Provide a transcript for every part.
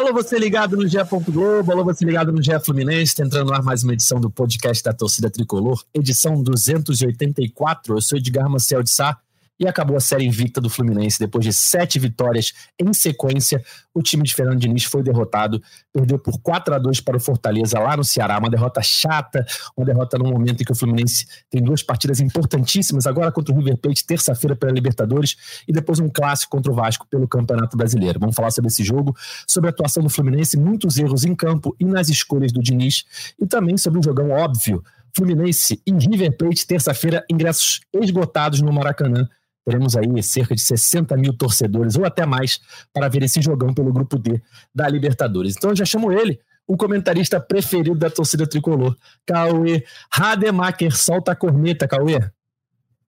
Alô, você ligado no GE. Globo, alô, você ligado no GE Fluminense, tá entrando lá mais uma edição do podcast da Torcida Tricolor, edição 284. Eu sou Edgar Maciel de Sá e acabou a série invicta do Fluminense. Depois de sete vitórias em sequência, o time de Fernando Diniz foi derrotado, perdeu por 4 a 2 para o Fortaleza lá no Ceará. Uma derrota chata, uma derrota no momento em que o Fluminense tem duas partidas importantíssimas, agora contra o River Plate, terça-feira pela Libertadores, e depois um clássico contra o Vasco pelo Campeonato Brasileiro. Vamos falar sobre esse jogo, sobre a atuação do Fluminense, muitos erros em campo e nas escolhas do Diniz, e também sobre um jogão óbvio. Fluminense e River Plate, terça-feira, ingressos esgotados no Maracanã Teremos aí cerca de 60 mil torcedores, ou até mais, para ver esse jogão pelo grupo D da Libertadores. Então eu já chamo ele, o comentarista preferido da torcida tricolor, Cauê Rademacher. Solta a corneta, Cauê.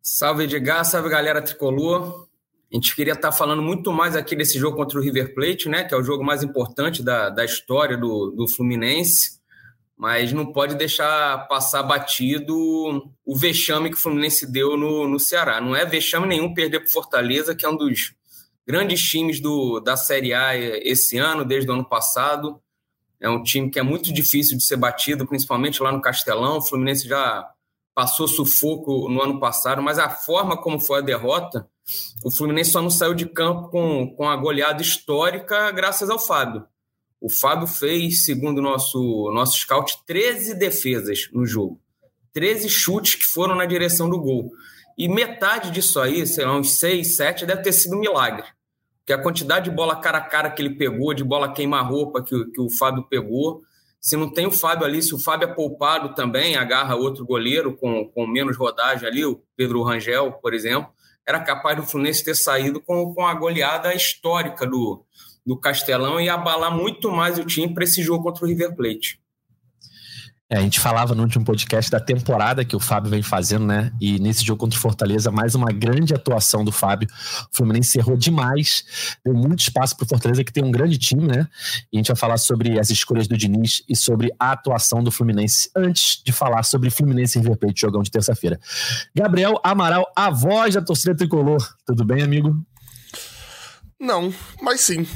Salve Edgar, salve galera tricolor. A gente queria estar falando muito mais aqui desse jogo contra o River Plate, né? Que é o jogo mais importante da, da história do, do Fluminense mas não pode deixar passar batido o vexame que o Fluminense deu no, no Ceará. Não é vexame nenhum perder para Fortaleza, que é um dos grandes times do, da Série A esse ano, desde o ano passado. É um time que é muito difícil de ser batido, principalmente lá no Castelão. O Fluminense já passou sufoco no ano passado, mas a forma como foi a derrota, o Fluminense só não saiu de campo com, com a goleada histórica graças ao Fábio. O Fábio fez, segundo o nosso, nosso scout, 13 defesas no jogo. 13 chutes que foram na direção do gol. E metade disso aí, sei lá, uns 6, 7, deve ter sido um milagre. Porque a quantidade de bola cara a cara que ele pegou, de bola queima-roupa que, que o Fábio pegou, se não tem o Fábio ali, se o Fábio é poupado também, agarra outro goleiro com, com menos rodagem ali, o Pedro Rangel, por exemplo, era capaz do Fluminense ter saído com, com a goleada histórica do, do Castelão e abalar muito mais o time para esse jogo contra o River Plate. É, a gente falava no último podcast da temporada que o Fábio vem fazendo, né? E nesse jogo contra o Fortaleza, mais uma grande atuação do Fábio. O Fluminense errou demais, deu muito espaço para o Fortaleza, que tem um grande time, né? E a gente vai falar sobre as escolhas do Diniz e sobre a atuação do Fluminense antes de falar sobre Fluminense e River Plate, jogão de terça-feira. Gabriel Amaral, a voz da torcida tricolor. Tudo bem, amigo? Não, mas sim.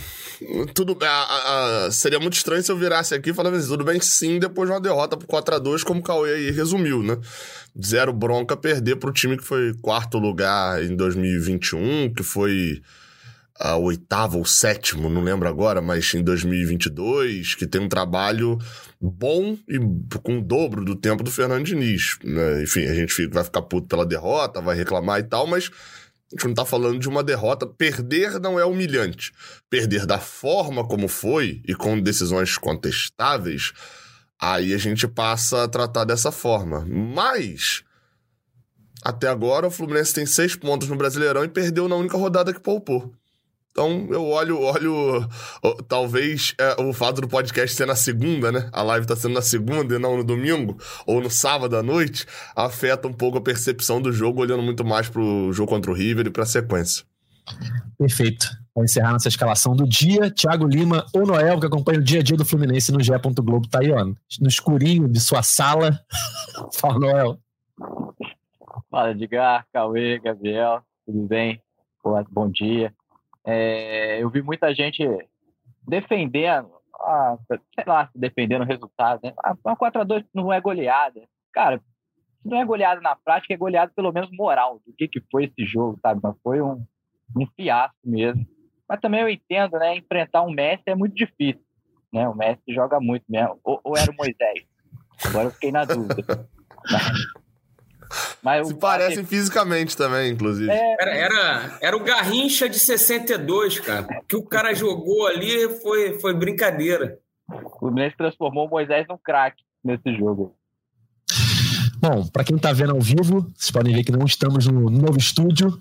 Tudo a, a, seria muito estranho se eu virasse aqui e falasse assim, tudo bem sim, depois de uma derrota por 4 a 2 como o Cauê aí resumiu, né? Zero bronca perder para o time que foi quarto lugar em 2021, que foi a oitavo ou sétimo, não lembro agora, mas em 2022, que tem um trabalho bom e com o dobro do tempo do Fernando Diniz. Né? Enfim, a gente vai ficar puto pela derrota, vai reclamar e tal, mas a gente não está falando de uma derrota. Perder não é humilhante. Perder da forma como foi e com decisões contestáveis, aí a gente passa a tratar dessa forma. Mas, até agora, o Fluminense tem seis pontos no Brasileirão e perdeu na única rodada que poupou. Então eu olho, olho talvez é, o fato do podcast ser na segunda, né? A live tá sendo na segunda e não no domingo, ou no sábado à noite, afeta um pouco a percepção do jogo, olhando muito mais pro jogo contra o River e pra sequência. Perfeito. Para encerrar nossa escalação do dia, Thiago Lima ou Noel, que acompanha o dia a dia do Fluminense no GE. Globo, tá aí, ó, no escurinho de sua sala. Fala, Noel. Fala, Edgar, Cauê, Gabriel, tudo bem? Bom dia. É, eu vi muita gente defendendo, ah, sei lá, defendendo o resultado. Né? Ah, uma 4x2 não é goleada. Cara, se não é goleada na prática, é goleada pelo menos moral do que, que foi esse jogo, sabe? Mas foi um, um fiasco mesmo. Mas também eu entendo, né? Enfrentar um Messi é muito difícil. Né? O Messi joga muito mesmo. Ou, ou era o Moisés? Agora eu fiquei na dúvida. Se parecem fisicamente também, inclusive. É... Era, era, era o Garrincha de 62, cara. O que o cara jogou ali foi, foi brincadeira. O Fluminense transformou o Moisés num craque nesse jogo. Bom, para quem está vendo ao vivo, vocês podem ver que não estamos no novo estúdio.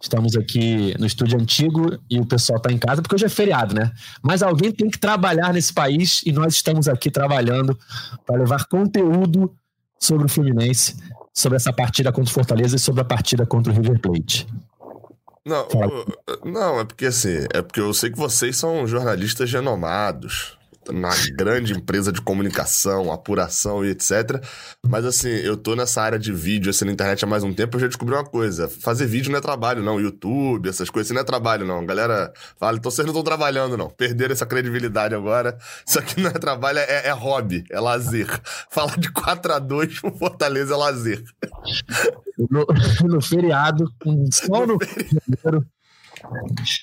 Estamos aqui no estúdio antigo e o pessoal está em casa, porque hoje é feriado, né? Mas alguém tem que trabalhar nesse país e nós estamos aqui trabalhando para levar conteúdo sobre o Fluminense sobre essa partida contra o Fortaleza e sobre a partida contra o River Plate. Não, não, é porque assim, é porque eu sei que vocês são jornalistas renomados. Na grande empresa de comunicação, apuração e etc. Mas assim, eu tô nessa área de vídeo, assim, na internet há mais um tempo, eu já descobri uma coisa. Fazer vídeo não é trabalho, não. YouTube, essas coisas, assim, não é trabalho, não. Galera fala, então vocês não estão trabalhando, não. Perderam essa credibilidade agora. Isso aqui não é trabalho, é, é hobby, é lazer. Falar de 4 a 2 o Fortaleza é lazer. No, no feriado, só no feriado.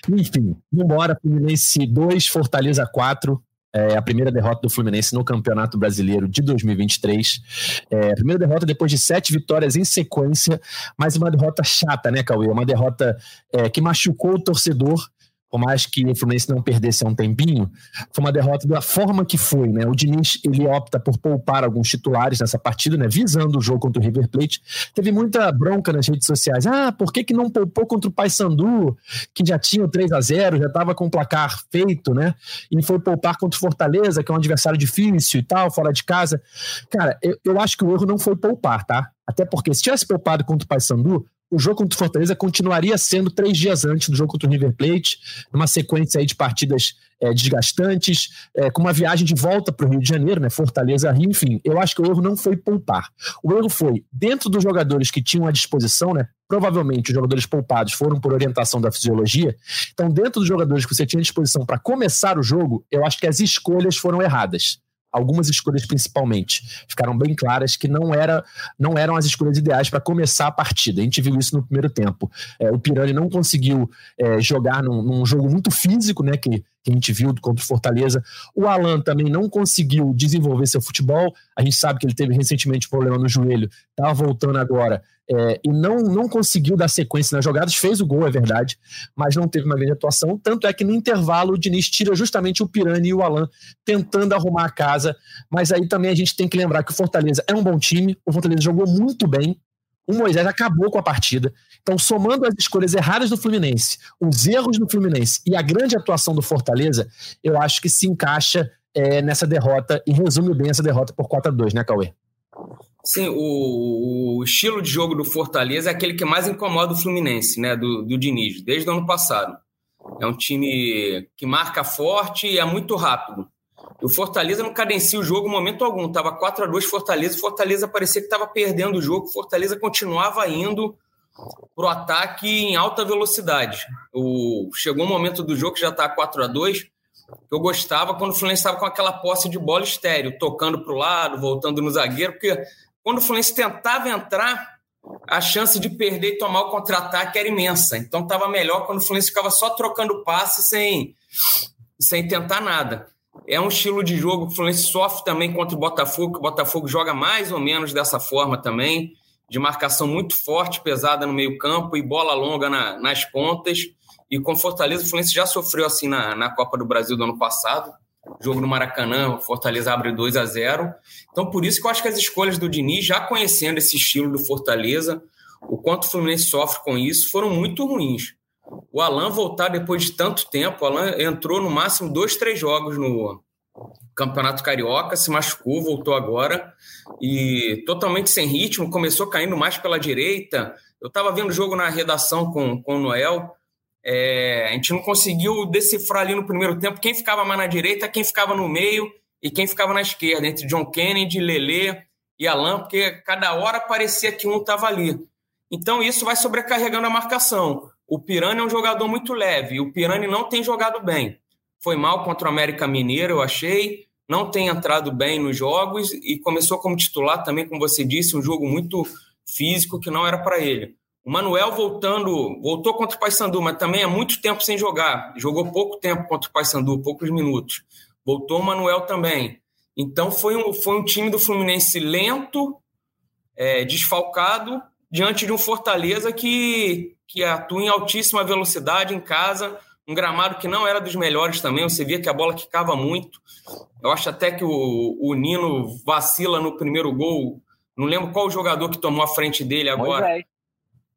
Enfim, vambora, Fluminense 2, Fortaleza 4. É a primeira derrota do Fluminense no Campeonato Brasileiro de 2023. É, a primeira derrota depois de sete vitórias em sequência, mas uma derrota chata, né, Cauê? Uma derrota é, que machucou o torcedor por mais que o Fluminense não perdesse há um tempinho, foi uma derrota da forma que foi, né? O Diniz, ele opta por poupar alguns titulares nessa partida, né? Visando o jogo contra o River Plate. Teve muita bronca nas redes sociais. Ah, por que, que não poupou contra o Paysandu, que já tinha o 3 a 0 já estava com o placar feito, né? E foi poupar contra o Fortaleza, que é um adversário difícil e tal, fora de casa. Cara, eu, eu acho que o erro não foi poupar, tá? Até porque se tivesse poupado contra o Paysandu, o jogo contra o Fortaleza continuaria sendo três dias antes do jogo contra o River Plate, numa sequência aí de partidas é, desgastantes, é, com uma viagem de volta para o Rio de Janeiro, né, Fortaleza, Rio, enfim. Eu acho que o erro não foi poupar. O erro foi, dentro dos jogadores que tinham à disposição, né, provavelmente os jogadores poupados foram por orientação da fisiologia, então dentro dos jogadores que você tinha à disposição para começar o jogo, eu acho que as escolhas foram erradas algumas escolhas principalmente ficaram bem claras que não, era, não eram as escolhas ideais para começar a partida. A gente viu isso no primeiro tempo. É, o Pirani não conseguiu é, jogar num, num, jogo muito físico, né, que, que a gente viu contra o Fortaleza. O Alan também não conseguiu desenvolver seu futebol. A gente sabe que ele teve recentemente problema no joelho, estava voltando agora é, e não, não conseguiu dar sequência nas jogadas, fez o gol, é verdade, mas não teve uma grande atuação. Tanto é que no intervalo o Diniz tira justamente o Pirani e o Alan tentando arrumar a casa. Mas aí também a gente tem que lembrar que o Fortaleza é um bom time, o Fortaleza jogou muito bem. O Moisés acabou com a partida. Então, somando as escolhas erradas do Fluminense, os erros do Fluminense e a grande atuação do Fortaleza, eu acho que se encaixa é, nessa derrota e resume bem essa derrota por 4 a 2 né, Cauê? Sim, o, o, estilo de jogo do Fortaleza é aquele que mais incomoda o Fluminense, né? Do, do Diniz, desde o ano passado. É um time que marca forte e é muito rápido. O Fortaleza não cadencia o jogo em momento algum. Tava 4 a 2 Fortaleza, Fortaleza parecia que estava perdendo o jogo, Fortaleza continuava indo pro ataque em alta velocidade. O, chegou um momento do jogo que já está 4 a 2 que eu gostava quando o Fluminense estava com aquela posse de bola estéreo, tocando para o lado, voltando no zagueiro, porque quando o Fluminense tentava entrar, a chance de perder e tomar o contra-ataque era imensa. Então estava melhor quando o Fluminense ficava só trocando passe sem, sem tentar nada. É um estilo de jogo que o Fluminense sofre também contra o Botafogo, que o Botafogo joga mais ou menos dessa forma também, de marcação muito forte, pesada no meio-campo e bola longa na, nas pontas. E com Fortaleza, o Fluminense já sofreu assim na, na Copa do Brasil do ano passado jogo no Maracanã, Fortaleza abre 2 a 0 Então, por isso que eu acho que as escolhas do Diniz, já conhecendo esse estilo do Fortaleza, o quanto o Fluminense sofre com isso, foram muito ruins. O Alan voltar depois de tanto tempo, o Alan entrou no máximo dois, três jogos no Campeonato Carioca, se machucou, voltou agora e totalmente sem ritmo, começou caindo mais pela direita. Eu estava vendo o jogo na redação com, com o Noel, é, a gente não conseguiu decifrar ali no primeiro tempo quem ficava mais na direita, quem ficava no meio e quem ficava na esquerda, entre John Kennedy, Lele e Alan, porque cada hora parecia que um estava ali. Então isso vai sobrecarregando a marcação. O Pirani é um jogador muito leve, o Pirani não tem jogado bem. Foi mal contra o América Mineiro, eu achei, não tem entrado bem nos jogos e começou como titular também, como você disse, um jogo muito físico que não era para ele. O Manuel voltando, voltou contra o Paysandu, mas também há muito tempo sem jogar. Jogou pouco tempo contra o Paysandu, poucos minutos. Voltou o Manuel também. Então foi um, foi um time do Fluminense lento, é, desfalcado, diante de um Fortaleza que, que atua em altíssima velocidade em casa, um gramado que não era dos melhores também, você via que a bola quicava muito. Eu acho até que o, o Nino vacila no primeiro gol. Não lembro qual o jogador que tomou a frente dele agora. Moisés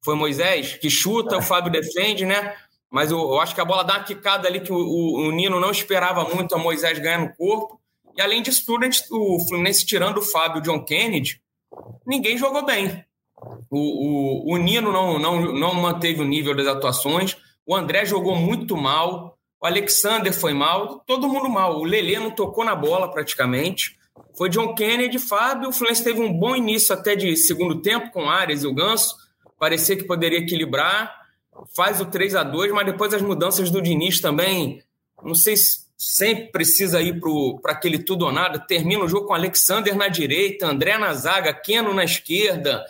foi Moisés, que chuta, o Fábio defende, né? Mas eu, eu, acho que a bola dá uma quicada ali que o, o, o, Nino não esperava muito a Moisés ganhar no corpo. E além disso tudo, gente, o Fluminense tirando o Fábio e o John Kennedy, ninguém jogou bem. O, o, o Nino não, não, não manteve o nível das atuações. O André jogou muito mal. O Alexander foi mal, todo mundo mal. O Lelê não tocou na bola praticamente. Foi John Kennedy, Fábio. O Fluminense teve um bom início até de segundo tempo com Arias e o Ganso. Parecia que poderia equilibrar. Faz o 3 a 2 mas depois as mudanças do Diniz também. Não sei se sempre precisa ir para aquele tudo ou nada. Termina o jogo com Alexander na direita, André na zaga, Keno na esquerda.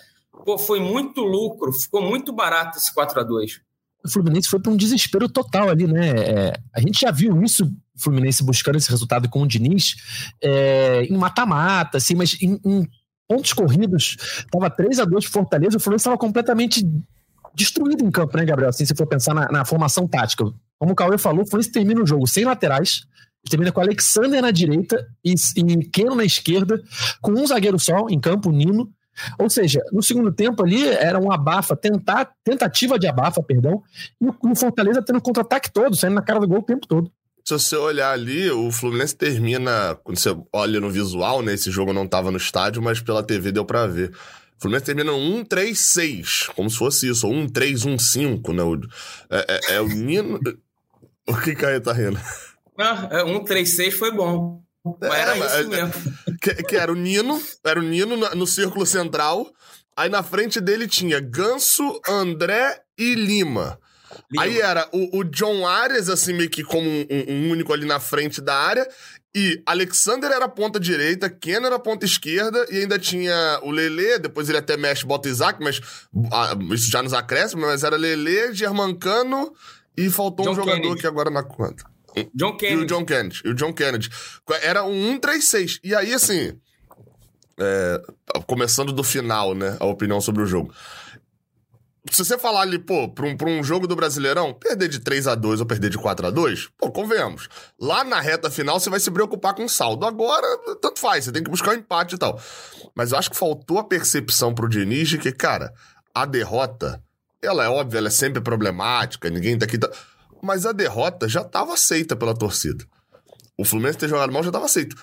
Pô, foi muito lucro, ficou muito barato esse 4 a 2 o Fluminense foi para um desespero total ali, né? É, a gente já viu isso, o Fluminense buscando esse resultado com o Diniz, é, em mata-mata, assim, mas em, em, pontos corridos, tava 3 a 2 Fortaleza, o Fluminense estava completamente destruído em campo, né, Gabriel? Assim, se for pensar na, na formação tática. Como o Cauê falou, o Fluminense termina o jogo sem laterais, termina com Alexander na direita e, e Keno na esquerda, com um zagueiro só em campo, Nino, ou seja, no segundo tempo ali era um abafa, tentar, tentativa de abafa, perdão, e o Fortaleza tendo contra-ataque todo, saindo na cara do gol o tempo todo. Se você olhar ali, o Fluminense termina, quando você olha no visual, né? Esse jogo não estava no estádio, mas pela TV deu para ver. O Fluminense termina 1-3-6, como se fosse isso, ou 1-3-1-5, né? É, é, é o Nino. O que Caio tá rindo? Ah, 1-3-6 é, foi bom. Mas era é, isso mesmo. Que, que, era o Nino, era o Nino no, círculo central. Aí na frente dele tinha Ganso, André e Lima. Lima. Aí era o, o, John Arias, assim, meio que como um, um, único ali na frente da área. E Alexander era ponta direita, Ken era ponta esquerda, e ainda tinha o Lele, depois ele até mexe, bota Isaac, mas ah, isso já nos acréscimos, mas era Lele, Germancano e faltou John um jogador Kennedy. que agora na conta. John Kennedy. E o John Kennedy. E o John Kennedy. Era um 1-3-6. E aí, assim. É, começando do final, né? A opinião sobre o jogo. Se você falar ali, pô, pra um, pra um jogo do Brasileirão, perder de 3 a 2 ou perder de 4 a 2 pô, convenhamos. Lá na reta final você vai se preocupar com o saldo. Agora, tanto faz, você tem que buscar o um empate e tal. Mas eu acho que faltou a percepção pro Diniz de que, cara, a derrota, ela é óbvia, ela é sempre problemática, ninguém tá aqui. Tá mas a derrota já estava aceita pela torcida. O Fluminense ter jogado mal já estava aceito.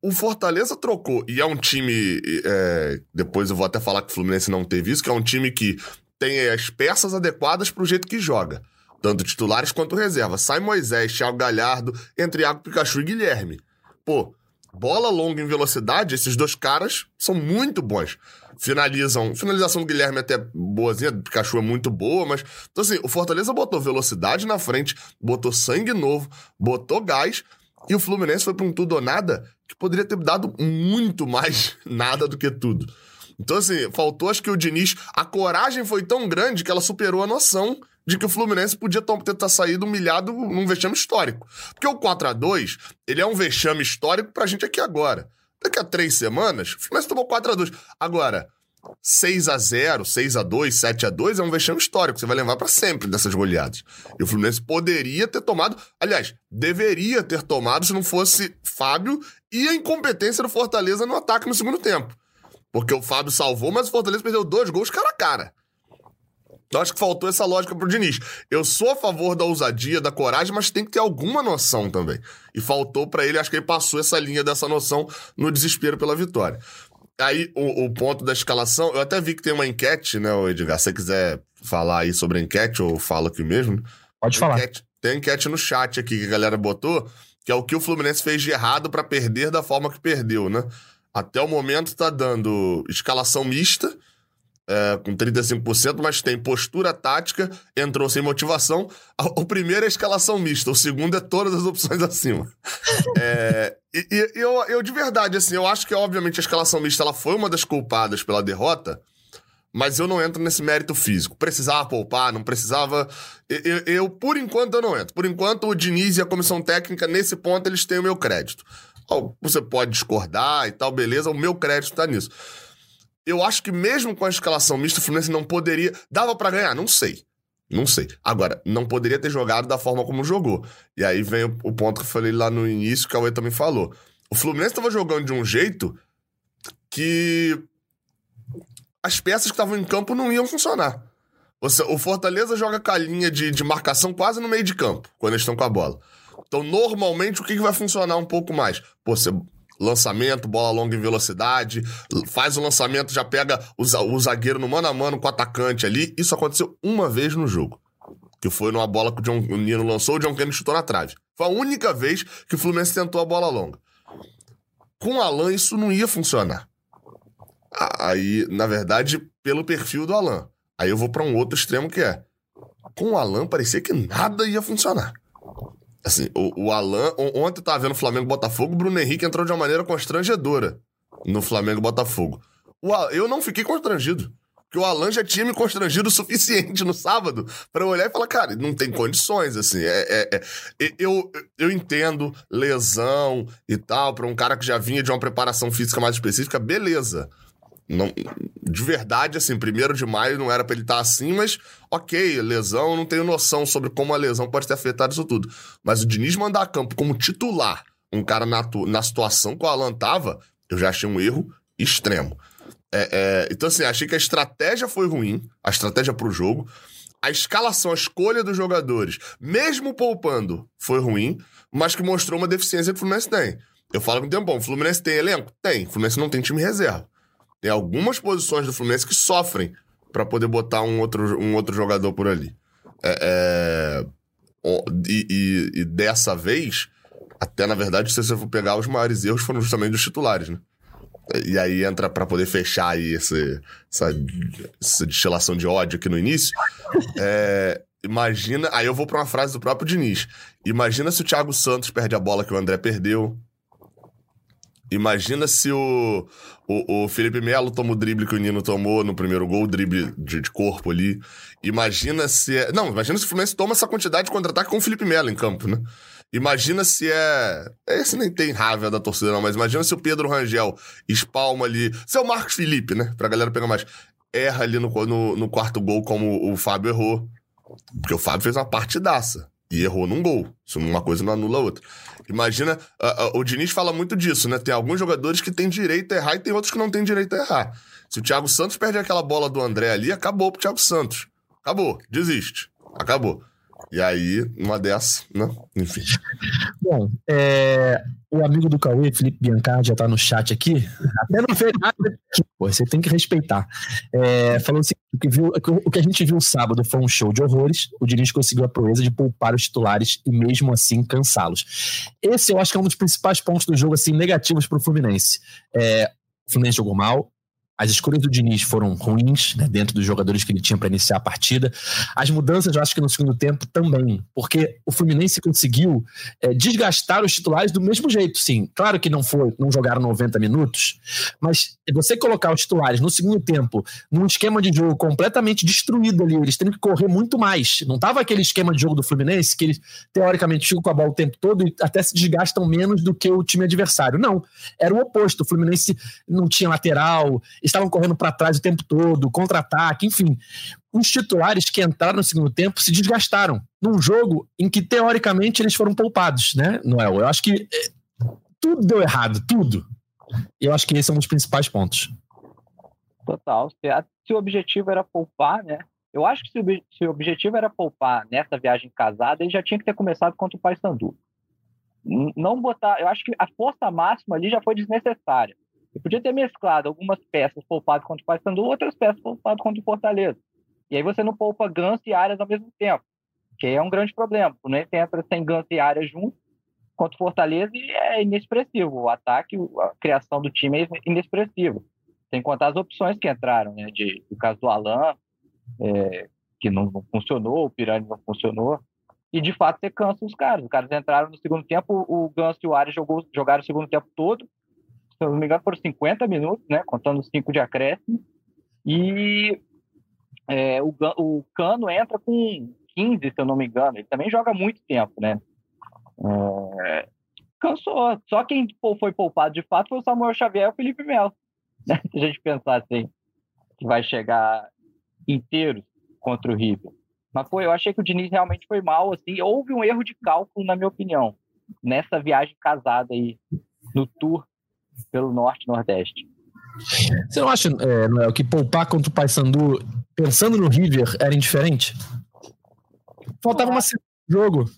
O Fortaleza trocou, e é um time. É, depois eu vou até falar que o Fluminense não teve isso, que é um time que tem as peças adequadas para o jeito que joga. Tanto titulares quanto reserva. Sai Moisés, Thiago Galhardo, entre Iago Pikachu e Guilherme. Pô, bola longa em velocidade, esses dois caras são muito bons finalizam. Finalização do Guilherme é até boazinha, Pikachu é muito boa, mas. Então, assim, o Fortaleza botou velocidade na frente, botou sangue novo, botou gás, e o Fluminense foi pra um tudo ou nada que poderia ter dado muito mais nada do que tudo. Então, assim, faltou, acho que o Diniz. A coragem foi tão grande que ela superou a noção de que o Fluminense podia ter saído humilhado num vexame histórico. Porque o 4 a 2 ele é um vexame histórico pra gente aqui agora. Daqui a três semanas, o Fluminense tomou 4x2. Agora, 6x0, 6x2, 7x2 é um vexame histórico. Você vai levar para sempre dessas goleadas. E o Fluminense poderia ter tomado, aliás, deveria ter tomado se não fosse Fábio e a incompetência do Fortaleza no ataque no segundo tempo. Porque o Fábio salvou, mas o Fortaleza perdeu dois gols cara a cara. Eu acho que faltou essa lógica pro Diniz. Eu sou a favor da ousadia, da coragem, mas tem que ter alguma noção também. E faltou para ele, acho que ele passou essa linha dessa noção no desespero pela vitória. Aí, o, o, ponto da escalação, eu até vi que tem uma enquete, né, Edgar? Se você quiser falar aí sobre a enquete, ou falo aqui mesmo. Pode falar. Enquete, tem enquete no chat aqui que a galera botou, que é o que o Fluminense fez de errado para perder da forma que perdeu, né? Até o momento tá dando escalação mista, é, com 35%, mas tem postura tática, entrou sem motivação. O primeiro é escalação mista, o segundo é todas as opções acima. é, e, e eu, eu, de verdade, assim, eu acho que, obviamente, a escalação mista ela foi uma das culpadas pela derrota, mas eu não entro nesse mérito físico. Precisava poupar, não precisava. Eu, eu, por enquanto, eu não entro. Por enquanto, o Diniz e a comissão técnica, nesse ponto, eles têm o meu crédito. Você pode discordar e tal, beleza, o meu crédito tá nisso. Eu acho que mesmo com a escalação mista, o Fluminense não poderia. Dava para ganhar? Não sei. Não sei. Agora, não poderia ter jogado da forma como jogou. E aí vem o, o ponto que eu falei lá no início, que a Cauê também falou. O Fluminense estava jogando de um jeito que as peças que estavam em campo não iam funcionar. o Fortaleza joga com a linha de, de marcação quase no meio de campo, quando eles estão com a bola. Então, normalmente, o que, que vai funcionar um pouco mais? Pô, você lançamento, bola longa em velocidade, faz o lançamento, já pega o, o zagueiro no mano a mano com o atacante ali. Isso aconteceu uma vez no jogo. Que foi numa bola que o, John, o Nino lançou, o John Kennedy chutou na trave. Foi a única vez que o Fluminense tentou a bola longa. Com o Alan, isso não ia funcionar. Aí, na verdade, pelo perfil do Alan. Aí eu vou para um outro extremo que é. Com o Alan, parecia que nada ia funcionar. Assim, o, o Alan. Ontem eu tava vendo Flamengo Botafogo, o Bruno Henrique entrou de uma maneira constrangedora no Flamengo Botafogo. O, eu não fiquei constrangido. Porque o Alan já tinha me constrangido o suficiente no sábado para eu olhar e falar, cara, não tem condições, assim. É, é, é, eu, eu entendo lesão e tal, para um cara que já vinha de uma preparação física mais específica, beleza. Não, de verdade, assim, primeiro de maio não era pra ele estar assim, mas ok, lesão, eu não tenho noção sobre como a lesão pode ter afetado isso tudo. Mas o Diniz mandar a campo como titular, um cara na, na situação que o Alan tava, eu já achei um erro extremo. É, é, então, assim, achei que a estratégia foi ruim, a estratégia pro jogo. A escalação, a escolha dos jogadores, mesmo poupando, foi ruim, mas que mostrou uma deficiência que o Fluminense tem. Eu falo com o tempo, o Fluminense tem elenco? Tem. O Fluminense não tem time reserva. Tem algumas posições do Fluminense que sofrem para poder botar um outro, um outro jogador por ali. É, é, e, e, e, dessa vez, até na verdade, se você for pegar os maiores erros foram justamente dos titulares, né? E aí entra para poder fechar aí esse, essa, essa destilação de ódio aqui no início. É, imagina. Aí eu vou para uma frase do próprio Diniz. Imagina se o Thiago Santos perde a bola que o André perdeu. Imagina se o, o, o, Felipe Melo toma o drible que o Nino tomou no primeiro gol, o drible de, de corpo ali. Imagina se é. Não, imagina se o Fluminense toma essa quantidade de contra-ataque com o Felipe Melo em campo, né? Imagina se é. Esse nem tem raiva da torcida, não, mas imagina se o Pedro Rangel espalma ali. Se é o Marcos Felipe, né? Pra galera pegar mais. Erra ali no, no, no quarto gol, como o Fábio errou. Porque o Fábio fez uma partidaça e errou num gol. Isso uma coisa não anula a outra. Imagina, uh, uh, o Diniz fala muito disso, né? Tem alguns jogadores que têm direito a errar e tem outros que não têm direito a errar. Se o Thiago Santos perde aquela bola do André ali, acabou pro Thiago Santos. Acabou, desiste. Acabou. E aí, uma dessa, né? Enfim. Bom, é, o amigo do Cauê, Felipe Biancardi, já tá no chat aqui. Até não fez nada. Pô, você tem que respeitar. É, falou assim: o que, viu, o que a gente viu sábado foi um show de horrores. O Diniz conseguiu a proeza de poupar os titulares e mesmo assim cansá-los. Esse eu acho que é um dos principais pontos do jogo, assim, negativos pro Fluminense. É, o Fluminense jogou mal, as escolhas do Diniz foram ruins, né, dentro dos jogadores que ele tinha para iniciar a partida. As mudanças, eu acho que no segundo tempo também, porque o Fluminense conseguiu é, desgastar os titulares do mesmo jeito, sim. Claro que não foi, não jogaram 90 minutos, mas você colocar os titulares no segundo tempo num esquema de jogo completamente destruído ali, eles têm que correr muito mais. Não tava aquele esquema de jogo do Fluminense que eles teoricamente ficam com a bola o tempo todo e até se desgastam menos do que o time adversário. Não, era o oposto. O Fluminense não tinha lateral estavam correndo para trás o tempo todo, contra-ataque, enfim. Os titulares que entraram no segundo tempo se desgastaram num jogo em que, teoricamente, eles foram poupados, né, Noel? Eu acho que eh, tudo deu errado, tudo. E eu acho que esse é um dos principais pontos. Total. Se, a, se o objetivo era poupar, né? Eu acho que se o, se o, objetivo era poupar nessa viagem casada, ele já tinha que ter começado contra o Paysandu. Não botar. Eu acho que a força máxima ali já foi desnecessária. Você podia ter mesclado algumas peças poupadas contra o Paysandu, outras peças poupadas contra o Fortaleza. E aí você não poupa Ganso e áreas ao mesmo tempo, que é um grande problema. O Fluminense entra sem Ganso e áreas juntos contra o Fortaleza e é inexpressivo. O ataque, a criação do time é inexpressiva. Sem contar as opções que entraram, né? De, o caso do Alan, é, que não, não, funcionou, o Pirani não funcionou. E de fato você cansa os caras. Os caras entraram no segundo tempo, o Ganso e o Arias jogou, jogaram o segundo tempo todo, se eu não me engano, foram 50 minutos, né? Contando os 5 de acréscimo. E é, o, o Cano entra com 15, se eu não me engano. Ele também joga muito tempo, né? É, cansou. Só quem foi poupado de fato foi o Samuel Xavier e o Felipe Melo. Né? Se a gente pensar assim, que vai chegar inteiro contra o River. Mas foi, eu achei que o Diniz realmente foi mal, assim. Houve um erro de cálculo, na minha opinião, nessa viagem casada aí, no tour pelo norte e nordeste. Você não acha, é, Noel, que poupar contra o Paysandu, pensando no River, era indiferente? Faltava uma semana de jogo.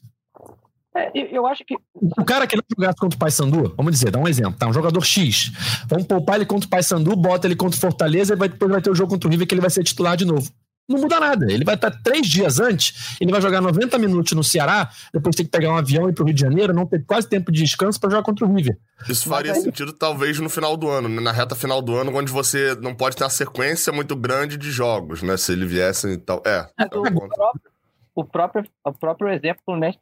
É, eu acho que. O cara que não jogasse contra o Paysandu, vamos dizer, dá um exemplo, tá? Um jogador X. Vamos poupar ele contra o Paysandu, bota ele contra o Fortaleza e vai, depois vai ter o jogo contra o River que ele vai ser titular de novo. Não muda nada. Ele vai estar três dias antes, ele vai jogar 90 minutos no Ceará, depois tem que pegar um avião e ir para o Rio de Janeiro, não ter quase tempo de descanso para jogar contra o River. Isso faria aí... sentido, talvez, no final do ano, né? na reta final do ano, onde você não pode ter uma sequência muito grande de jogos, né? Se ele viesse e tal. É. é o, próprio, o, próprio, o próprio exemplo do Fluminense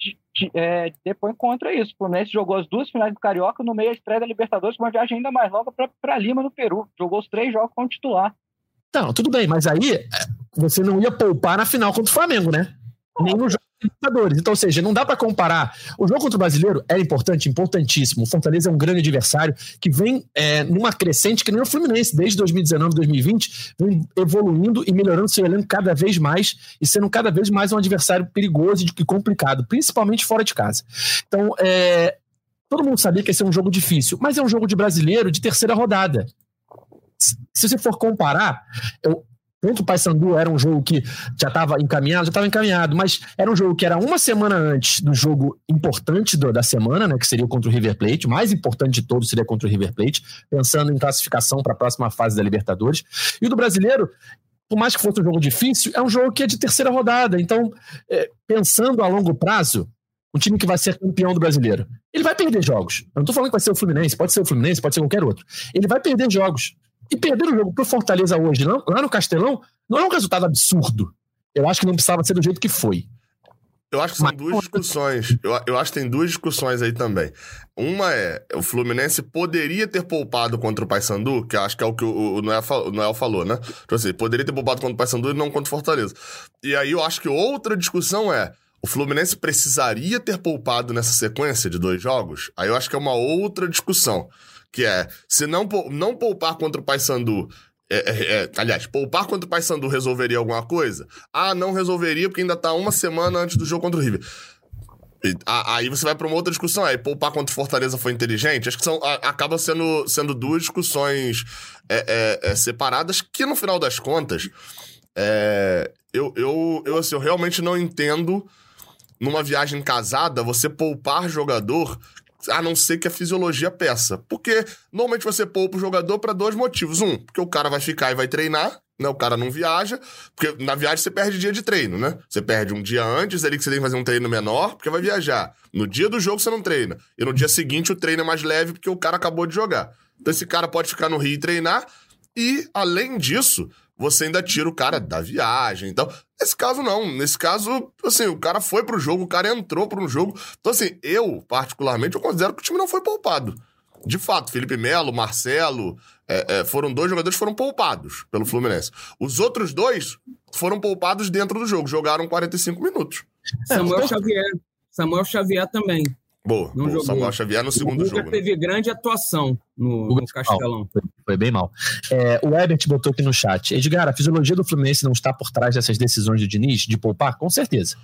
é, depõe contra isso. O Fluminense jogou as duas finais do Carioca no meio da estreia da Libertadores, com uma viagem ainda mais longa para Lima, no Peru. Jogou os três jogos como titular. Não, tudo bem, mas aí você não ia poupar na final contra o Flamengo, né? Nem no jogo Libertadores. Então, ou seja, não dá para comparar. O jogo contra o brasileiro é importante, importantíssimo. O Fortaleza é um grande adversário que vem é, numa crescente que nem o Fluminense, desde 2019, 2020, vem evoluindo e melhorando seu elenco cada vez mais e sendo cada vez mais um adversário perigoso e complicado, principalmente fora de casa. Então, é, todo mundo sabia que esse é um jogo difícil, mas é um jogo de brasileiro de terceira rodada se você for comparar, eu, o Paysandu era um jogo que já estava encaminhado, já estava encaminhado, mas era um jogo que era uma semana antes do jogo importante do, da semana, né, que seria contra o River Plate, o mais importante de todos seria contra o River Plate, pensando em classificação para a próxima fase da Libertadores. E o do brasileiro, por mais que fosse um jogo difícil, é um jogo que é de terceira rodada. Então, é, pensando a longo prazo, um time que vai ser campeão do brasileiro, ele vai perder jogos. Eu não estou falando que vai ser o Fluminense, pode ser o Fluminense, pode ser qualquer outro. Ele vai perder jogos. E perder o jogo pro Fortaleza hoje, não, lá no Castelão, não é um resultado absurdo. Eu acho que não precisava ser do jeito que foi. Eu acho que são Mas... duas discussões. Eu, eu acho que tem duas discussões aí também. Uma é, o Fluminense poderia ter poupado contra o Paysandu, que acho que é o que o, o, Noel, o Noel falou, né? Então assim, poderia ter poupado contra o Paysandu e não contra o Fortaleza. E aí eu acho que outra discussão é, o Fluminense precisaria ter poupado nessa sequência de dois jogos? Aí eu acho que é uma outra discussão que é, se não, não poupar contra o Paysandu, é, é, é, aliás, poupar contra o Paysandu resolveria alguma coisa? Ah, não resolveria porque ainda tá uma semana antes do jogo contra o River. E, a, aí você vai para uma outra discussão. Aí, poupar contra o Fortaleza foi inteligente? Acho que são, a, acaba sendo, sendo duas discussões é, é, é, separadas que, no final das contas, eu, eu, eu, assim, eu realmente não entendo numa viagem casada você poupar jogador a não ser que a fisiologia peça. Porque normalmente você poupa o jogador para dois motivos. Um, porque o cara vai ficar e vai treinar, né? O cara não viaja, porque na viagem você perde dia de treino, né? Você perde um dia antes ali que você tem que fazer um treino menor, porque vai viajar. No dia do jogo você não treina. E no dia seguinte o treino é mais leve porque o cara acabou de jogar. Então esse cara pode ficar no Rio e treinar. E, além disso, você ainda tira o cara da viagem. Então, nesse caso, não. Nesse caso, assim, o cara foi pro jogo, o cara entrou pro jogo. Então, assim, eu, particularmente, eu considero que o time não foi poupado. De fato, Felipe Melo, Marcelo, é, é, foram dois jogadores que foram poupados pelo Fluminense. Os outros dois foram poupados dentro do jogo, jogaram 45 minutos. Samuel Xavier. Samuel Xavier também. Boa. Não jogou. Samuel Xavier no segundo o jogo. Né? teve grande atuação no, no Castelão. Foi, foi, bem mal. É, o Ebert botou aqui no chat. Edgar, a fisiologia do Fluminense não está por trás dessas decisões do Diniz de poupar? Com certeza.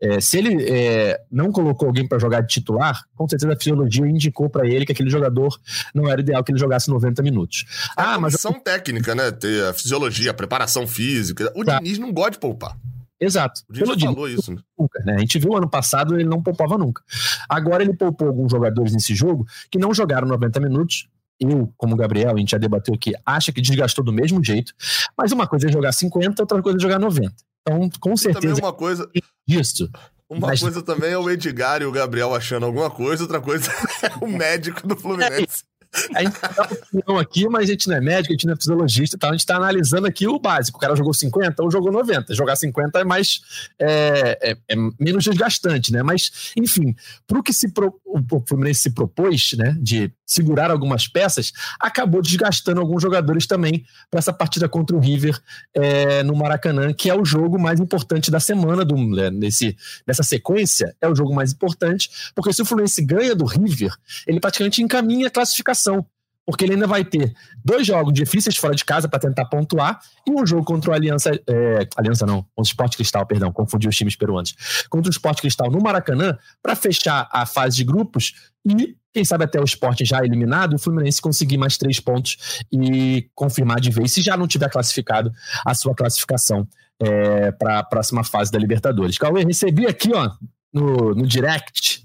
É, se ele é, não colocou alguém para jogar de titular, com certeza a fisiologia indicou para ele que aquele jogador não era ideal que ele jogasse 90 minutos. É ah, mas são técnica, né? Ter a fisiologia, a preparação física. O tá. Diniz não gosta de poupar. Exato. O Diniz falou isso, né? Nunca, né? A gente viu ano passado ele não poupava nunca. Agora ele poupou alguns jogadores nesse jogo que não jogaram 90 minutos. Eu, como Gabriel, a gente já debateu aqui, acha que desgastou do mesmo jeito. Mas uma coisa é jogar 50, outra coisa é jogar 90. Então, com certeza. E também uma coisa. Isso. Uma mas... coisa também é o Edgar e o Gabriel achando alguma coisa, outra coisa é o médico do Fluminense. A gente dá opinião aqui, mas a gente não é médico, a gente não é fisiologista, tá? a gente está analisando aqui o básico. O cara jogou 50 ou jogou 90. Jogar 50 é mais é, é, é menos desgastante, né? Mas, enfim, para o que se pro, o Fluminense se propôs, né? De segurar algumas peças, acabou desgastando alguns jogadores também para essa partida contra o River é, no Maracanã, que é o jogo mais importante da semana do, né, nesse, nessa sequência, é o jogo mais importante, porque se o Fluminense ganha do River, ele praticamente encaminha a classificação porque ele ainda vai ter dois jogos difíceis fora de casa para tentar pontuar e um jogo contra o Aliança. É, Aliança não, o Sport Cristal, perdão, confundi os times peruanos. Contra o Sport Cristal no Maracanã para fechar a fase de grupos e, quem sabe, até o esporte já eliminado, o Fluminense conseguir mais três pontos e confirmar de vez, se já não tiver classificado, a sua classificação é, para a próxima fase da Libertadores. Cauê, recebi aqui ó, no, no direct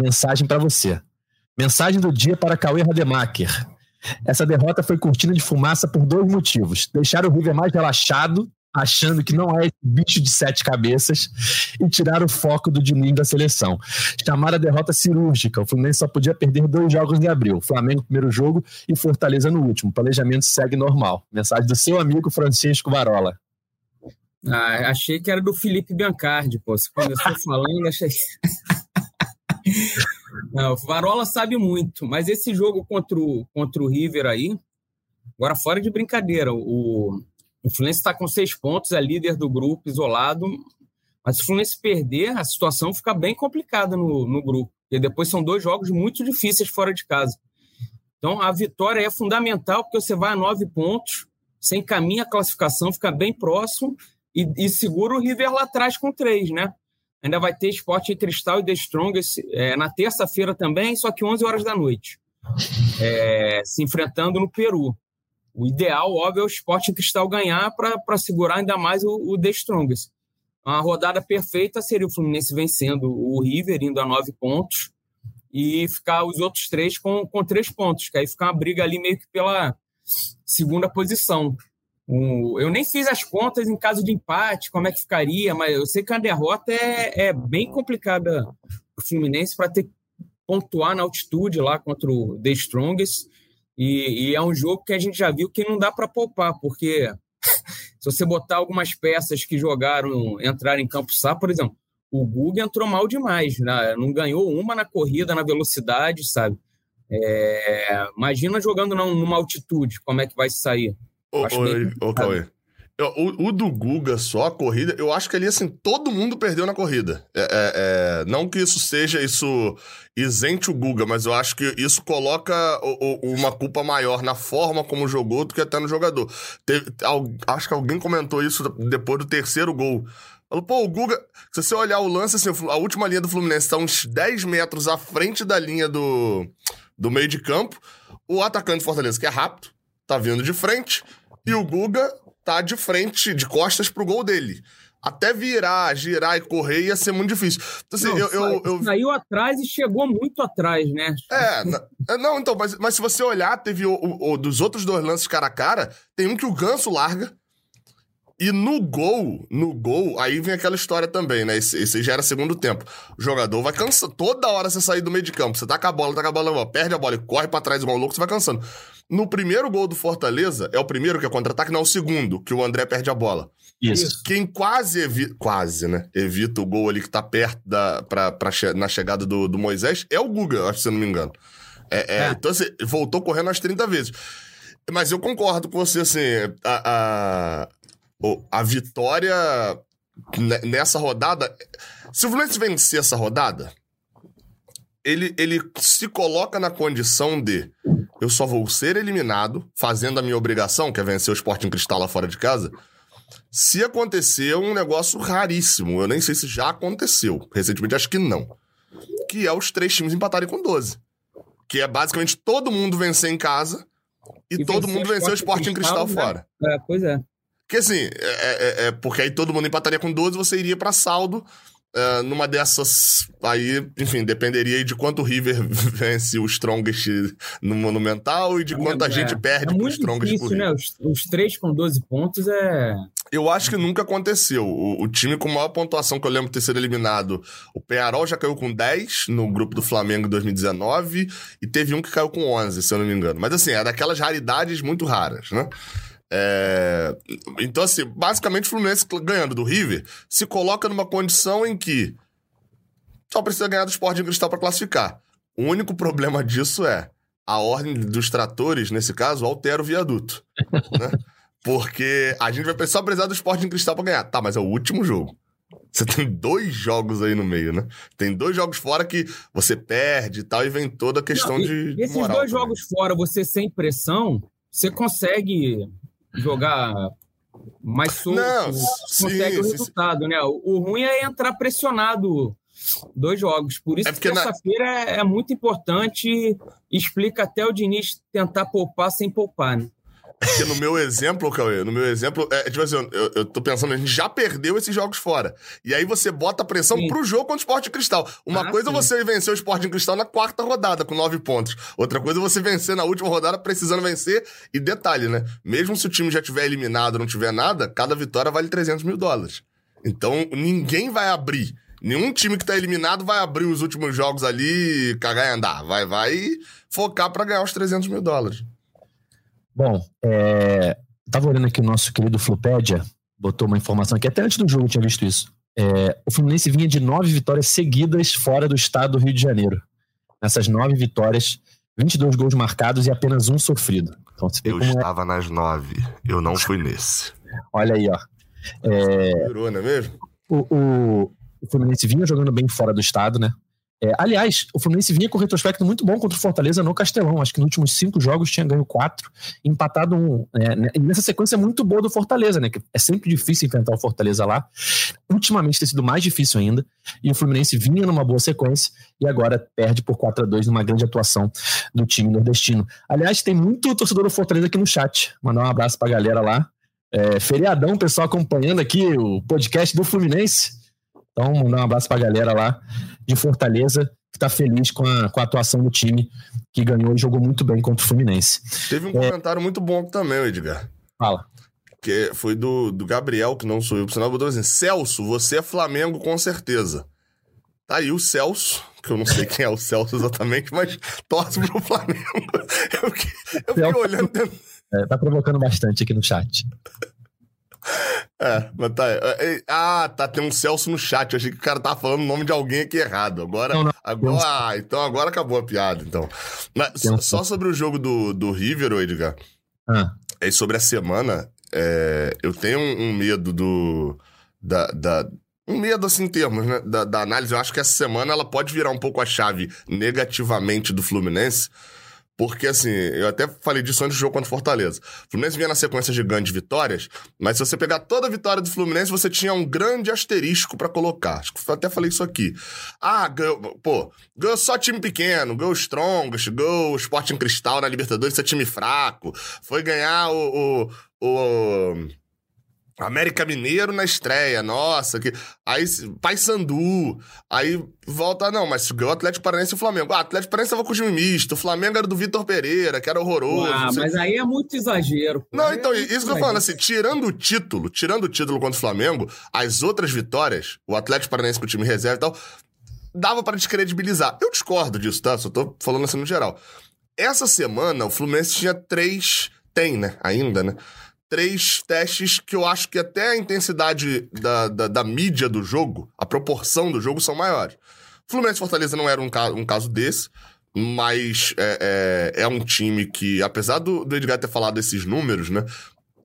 mensagem para você. Mensagem do dia para Cauê Rademacher. Essa derrota foi cortina de fumaça por dois motivos. Deixar o River mais relaxado achando que não é esse bicho de sete cabeças e tirar o foco do Diniz da seleção. Chamaram a derrota cirúrgica. O Fluminense só podia perder dois jogos em abril. Flamengo primeiro jogo e Fortaleza no último. O planejamento segue normal. Mensagem do seu amigo Francisco Varola. Ah, achei que era do Felipe Biancardi, pô. Você começou falando, achei. Não, o Varola sabe muito, mas esse jogo contra o, contra o River aí, agora fora de brincadeira, o, o Fluminense está com seis pontos, é líder do grupo, isolado. Mas se o Fluminense perder, a situação fica bem complicada no, no grupo. E depois são dois jogos muito difíceis fora de casa. Então a vitória é fundamental, porque você vai a nove pontos, você encaminha a classificação, fica bem próximo e, e segura o River lá atrás com três, né? Ainda vai ter esporte Cristal e The Strongest é, na terça-feira também, só que 11 horas da noite. É, se enfrentando no Peru. O ideal, óbvio, é o esporte cristal ganhar para segurar ainda mais o, o The Strongest. Uma rodada perfeita seria o Fluminense vencendo o River, indo a nove pontos, e ficar os outros três com, com três pontos, que aí fica uma briga ali meio que pela segunda posição. Eu nem fiz as contas em caso de empate, como é que ficaria, mas eu sei que a derrota é, é bem complicada para o Fluminense para ter pontuar na altitude lá contra o The Strongest e, e, é um jogo que a gente já viu que não dá para poupar, porque se você botar algumas peças que jogaram, entrar em campo sá, por exemplo, o Guga entrou mal demais, né? não ganhou uma na corrida, na velocidade, sabe? É, imagina jogando numa altitude, como é que vai sair? Ô, ô, ô Cauê, o, o, do Guga só, a corrida, eu acho que ali, assim, todo mundo perdeu na corrida. É, é, é, não que isso seja, isso isente o Guga, mas eu acho que isso coloca o, o, uma culpa maior na forma como jogou do que até no jogador. Teve, acho que alguém comentou isso depois do terceiro gol. Falou, pô, o Guga, se você olhar o lance, assim, a última linha do Fluminense está uns 10 metros à frente da linha do, do meio de campo. O atacante do Fortaleza, que é rápido, tá vindo de frente. E o Guga tá de frente, de costas pro gol dele. Até virar, girar e correr ia ser muito difícil. Então, assim, não, eu, eu, eu, Saiu atrás e chegou muito atrás, né? É, não, então, mas, mas se você olhar, teve o, o, o, dos outros dois lances cara a cara, tem um que o Ganso larga. E no gol, no gol, aí vem aquela história também, né? Esse, esse já era segundo tempo. O jogador vai cansando. Toda hora você sair do meio de campo, você tá com a bola, tá com a bola, perde a bola e corre para trás do maluco, você vai cansando. No primeiro gol do Fortaleza, é o primeiro que é contra-ataque, não é o segundo, que o André perde a bola. Isso. Quem quase evita, quase, né? Evita o gol ali que tá perto da, pra, pra, na chegada do, do Moisés é o Guga, acho, se eu não me engano. É, é, é. Então, assim, voltou correndo umas 30 vezes. Mas eu concordo com você, assim, a, a, a vitória nessa rodada. Se o Fluminense vencer essa rodada, ele, ele se coloca na condição de eu só vou ser eliminado fazendo a minha obrigação, que é vencer o Sporting Cristal lá fora de casa, se acontecer um negócio raríssimo. Eu nem sei se já aconteceu. Recentemente acho que não. Que é os três times empatarem com 12. Que é basicamente todo mundo vencer em casa e, e todo mundo vencer o Sporting Cristal, Cristal né? fora. É, pois é. Porque assim, é, é, é, porque aí todo mundo empataria com 12, você iria para saldo Uh, numa dessas, aí, enfim, dependeria de quanto o River vence o Strongest no Monumental e de é, quanta é, gente perde é pro Strongest difícil, né? Os, os três com 12 pontos é. Eu acho que nunca aconteceu. O, o, time com maior pontuação que eu lembro de ter sido eliminado, o Penharol já caiu com 10 no grupo do Flamengo em 2019 e teve um que caiu com 11, se eu não me engano. Mas assim, é daquelas raridades muito raras, né? É... Então, assim, basicamente o Fluminense ganhando do River se coloca numa condição em que só precisa ganhar do Sport Cristal para classificar. O único problema disso é a ordem dos tratores, nesse caso, altera o viaduto. né? Porque a gente vai só precisar do Sport Cristal para ganhar. Tá, mas é o último jogo. Você tem dois jogos aí no meio, né? Tem dois jogos fora que você perde e tal, e vem toda a questão Não, de. Esses dois também. jogos fora, você sem pressão, você consegue jogar mais solto, Não, consegue sim, o resultado, sim. né? O, o, ruim é entrar pressionado dois jogos. Por isso é que terça-feira na... é, é, muito importante explica até o Diniz tentar poupar sem poupar, né? Porque no meu exemplo, Cauê, no meu exemplo, é tipo assim, eu, eu tô pensando, a gente já perdeu esses jogos fora. E aí você bota a pressão Sim. pro jogo contra o Sport Cristal. Uma Ah, coisa é você vencer o Sport Cristal na quarta rodada, com nove pontos. Outra coisa é você vencer na última rodada, precisando vencer. E detalhe, né? Mesmo se o time já tiver eliminado não tiver nada, cada vitória vale 300 mil dólares. Então, ninguém vai abrir. Nenhum time que tá eliminado vai abrir os últimos jogos ali e cagar e andar. Vai, vai focar pra ganhar os 300 mil dólares. Bom, é, tava olhando aqui o nosso querido Flupédia, botou uma informação aqui, até antes do jogo eu tinha visto isso. É, o Fluminense vinha de nove vitórias seguidas fora do estado do Rio de Janeiro. Nessas nove vitórias, 22 gols marcados e apenas um sofrido. Então Eu é. estava nas nove. Eu não fui nesse. Olha aí, ó. É, Virou, não é mesmo? o, o, o Fluminense vinha jogando bem fora do estado, né? É, aliás, o Fluminense vinha com um retrospecto muito bom contra o Fortaleza no Castelão. Acho que nos últimos cinco jogos tinha ganho quatro, empatado um. né? né? E nessa sequência muito boa do Fortaleza, né? Que é sempre difícil enfrentar o Fortaleza lá. Ultimamente tem sido mais difícil ainda. E o Fluminense vinha numa boa sequência e agora perde por 4 a 2 numa grande atuação do time nordestino. Aliás, tem muito torcedor do Fortaleza aqui no chat. Mandar um abraço pra galera lá. É, feriadão, pessoal acompanhando aqui o podcast do Fluminense. Então, mandar um abraço pra galera lá de Fortaleza, que tá feliz com a, com a atuação do time, que ganhou e jogou muito bem contra o Fluminense. Teve um comentário muito bom também, Edgar. Fala. Que foi do, do Gabriel, que não eu, por sinal, botou assim: Celso, você é Flamengo com certeza. Tá aí o Celso, que eu não sei quem é o Celso exatamente, mas torce pro Flamengo. Eu, fiquei- eu fiquei olhando. É, tá provocando bastante aqui no chat. É, mas tá. é, é, Ah, tá, tem um Celso no chat. Eu achei que o cara tava falando o nome de alguém aqui errado. Agora. Não, não. agora ah, então agora acabou a piada, então. Mas só sobre o jogo do, do River, Edgar. Ah, É sobre a semana, é, eu tenho um, um medo do. Da, da- um medo, assim, em termos, né? Da, da análise. Eu acho que essa semana ela pode virar um pouco a chave negativamente do Fluminense. Porque, assim, eu até falei disso antes do jogo contra o Fortaleza. O Fluminense vinha na sequência de vitórias, mas se você pegar toda a vitória do Fluminense, você tinha um grande asterisco pra colocar. Acho que eu até falei isso aqui. Ah, ganhou, pô, ganhou só time pequeno, ganhou o Strongest, ganhou o Sporting Cristal na Libertadores, isso é time fraco. Foi ganhar o, o, o América Mineiro na estreia, nossa, que aí Paysandu, aí volta não, mas ganhou o Atlético Paranaense e o Flamengo. Ah, o Atlético Paranaense tava com o time misto, o Flamengo era do Vitor Pereira, que era horroroso. Ah, mas aí é muito exagero. pô. não, então, é isso que eu tô falando, assim, tirando o título, tirando o título contra o Flamengo, as outras vitórias, o Atlético Paranaense com o time reserva e tal, dava pra descredibilizar. Eu discordo disso, tá? Só tô falando assim no geral. Essa semana, o Fluminense tinha três, tem, né? Ainda, né? Três testes que eu acho que até a intensidade da, da, da mídia do jogo, a proporção do jogo são maiores. Fluminense Fortaleza não era um, ca um caso desse, mas é, é, é um time que, apesar do, do Edgar ter falado esses números, né?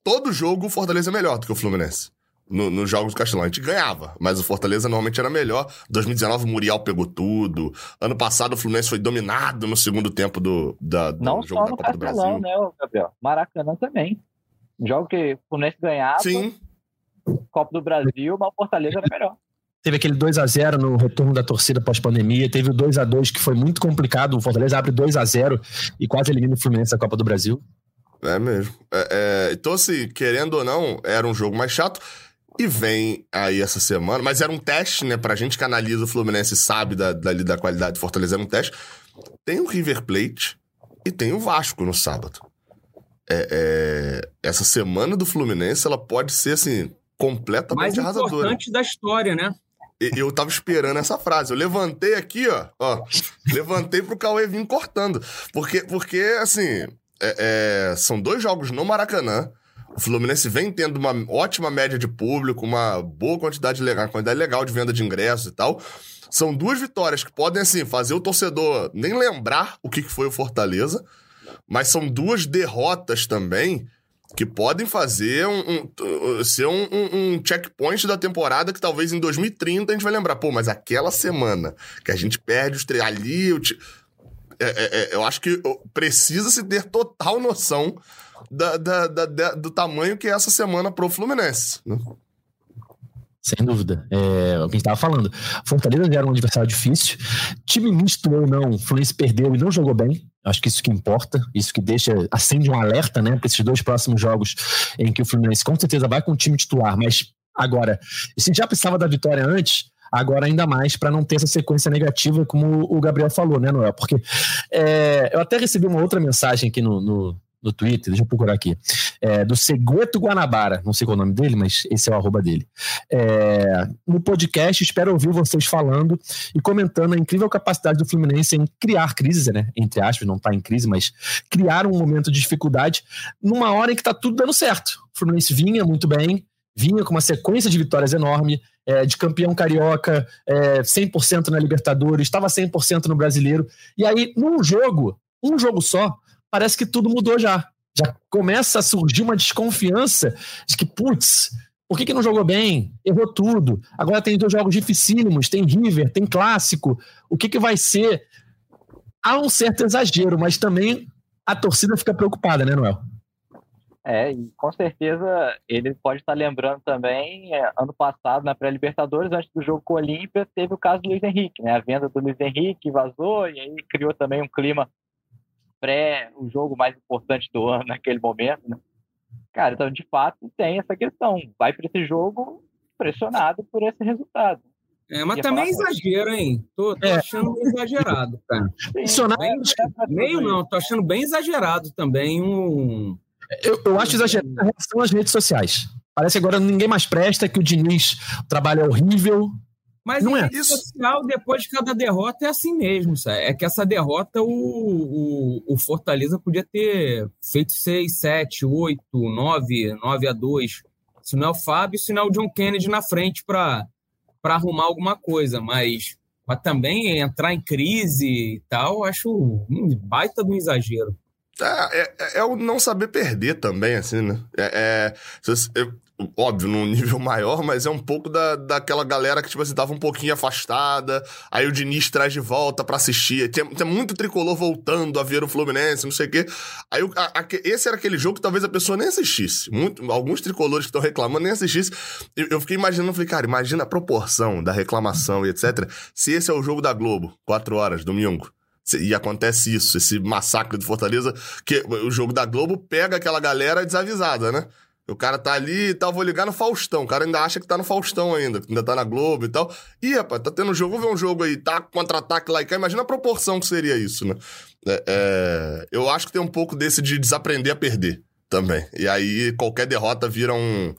Todo jogo o Fortaleza é melhor do que o Fluminense. No- Nos jogos do Castelão. A gente ganhava, mas o Fortaleza normalmente era melhor. 2019 o Muriel pegou tudo. Ano passado o Fluminense foi dominado no segundo tempo do, da, do Não jogo só da no Copa do Castelão, Brasil. né, ô, Gabriel? Maracanã também. Um jogo que o Fluminense ganhava, Sim, Copa do Brasil, mas o Fortaleza era melhor. Teve aquele 2 a 0 no retorno da torcida pós-pandemia. Teve o 2 a 2 que foi muito complicado. O Fortaleza abre 2 a 0 e quase elimina o Fluminense da Copa do Brasil. é mesmo. É, é, então, assim, querendo ou não, era um jogo mais chato. E vem aí essa semana, mas era um teste, né? Pra gente que analisa o Fluminense e sabe da, dali da qualidade do Fortaleza, era um teste. Tem o River Plate e tem o Vasco no sábado. É, é, essa semana do Fluminense, ela pode ser, assim, mais completamente arrasadora. importante da história, né? Eu tava esperando essa frase. Eu levantei aqui, ó. ó levantei pro Cauê vir cortando. Porque, porque assim, é- é, são dois jogos no Maracanã. O Fluminense vem tendo uma ótima média de público, uma boa quantidade legal, quantidade legal de venda de ingressos e tal. São duas vitórias que podem, assim, fazer o torcedor nem lembrar o que foi o Fortaleza, mas são duas derrotas também que podem fazer um, um- ser um, um- um checkpoint da temporada que talvez em 2030 a gente vai lembrar. Pô, mas aquela semana que a gente perde os três ali, o ti- é, é, é, eu acho que precisa se ter total noção da- da- da- do tamanho que é essa semana pro Fluminense. né? Sem dúvida. É o que a gente estava falando. Fortaleza era um adversário difícil. Time misto ou não, o Fluminense perdeu e não jogou bem. Acho que isso que importa, isso que deixa, acende um alerta, né, para esses dois próximos jogos em que o Fluminense com certeza vai com o time titular, mas agora, se já precisava da vitória antes, agora ainda mais para não ter essa sequência negativa, como o Gabriel falou, né, Noel? Porque é, eu até recebi uma outra mensagem aqui no, no, no Twitter, deixa eu procurar aqui, é, do Segueto Guanabara, não sei qual é o nome dele, mas esse é o arroba dele. É, no podcast, espero ouvir vocês falando e comentando a incrível capacidade do Fluminense em criar crises, né? Entre aspas, não está em crise, mas criar um momento de dificuldade numa hora em que está tudo dando certo. O Fluminense vinha muito bem, vinha com uma sequência de vitórias enorme, é, de campeão carioca, é, 100% na Libertadores, estava 100% no Brasileiro. E aí, num jogo, um jogo só, parece que tudo mudou já. Já começa a surgir uma desconfiança de que, putz, por que, que não jogou bem? Errou tudo. Agora tem dois jogos dificílimos, tem River, tem Clássico. O que, que vai ser? Há um certo exagero, mas também a torcida fica preocupada, né, Noel? É, e com certeza ele pode estar lembrando também, é, ano passado, na pré-Libertadores, antes do jogo com o Olímpia, teve o caso do Luiz Henrique, né? A venda do Luiz Henrique vazou e aí criou também um clima pré o jogo mais importante do ano naquele momento, né? Cara, então de fato tem essa questão. Vai para esse jogo pressionado por esse resultado. É, mas também é exagero, hein? Tô, tô é. achando exagerado, cara. Pressionado. Bem, meio não, tô achando bem exagerado também um. Eu, eu acho exagerado em relação às redes sociais. Parece que agora ninguém mais presta, que o Diniz trabalha é horrível, mas não é isso. social, depois de cada derrota, é assim mesmo. Sabe? É que essa derrota o, o, o, Fortaleza podia ter feito 6, 7, 8, 9, 9 a 2. Se não é o Fábio, se não é o John Kennedy na frente para arrumar alguma coisa. Mas, mas também entrar em crise e tal, acho um baita do exagero. É, é, é, o não saber perder também, assim, né? É, é, óbvio, num nível maior, mas é um pouco da, daquela galera que, tipo assim, tava um pouquinho afastada, aí o Diniz traz de volta para assistir. Tem, tem muito tricolor voltando a ver o Fluminense, não sei o quê. Aí a, a, esse era aquele jogo que talvez a pessoa nem assistisse. Muito, alguns tricolores que estão reclamando nem assistissem. Eu, eu, fiquei imaginando, falei, cara, imagina a proporção da reclamação e etc. Se esse é o jogo da Globo, quatro horas, domingo. E acontece isso, esse massacre do Fortaleza, que o jogo da Globo pega aquela galera desavisada, né? O cara tá ali e tal, vou ligar no Faustão. O cara ainda acha que tá no Faustão ainda, ainda tá na Globo e tal. Ih, rapaz, tá tendo jogo, vamos ver um jogo aí, tá contra-ataque lá e cá. Imagina a proporção que seria isso, né? É, é, eu acho que tem um pouco desse de desaprender a perder também. E aí qualquer derrota vira um,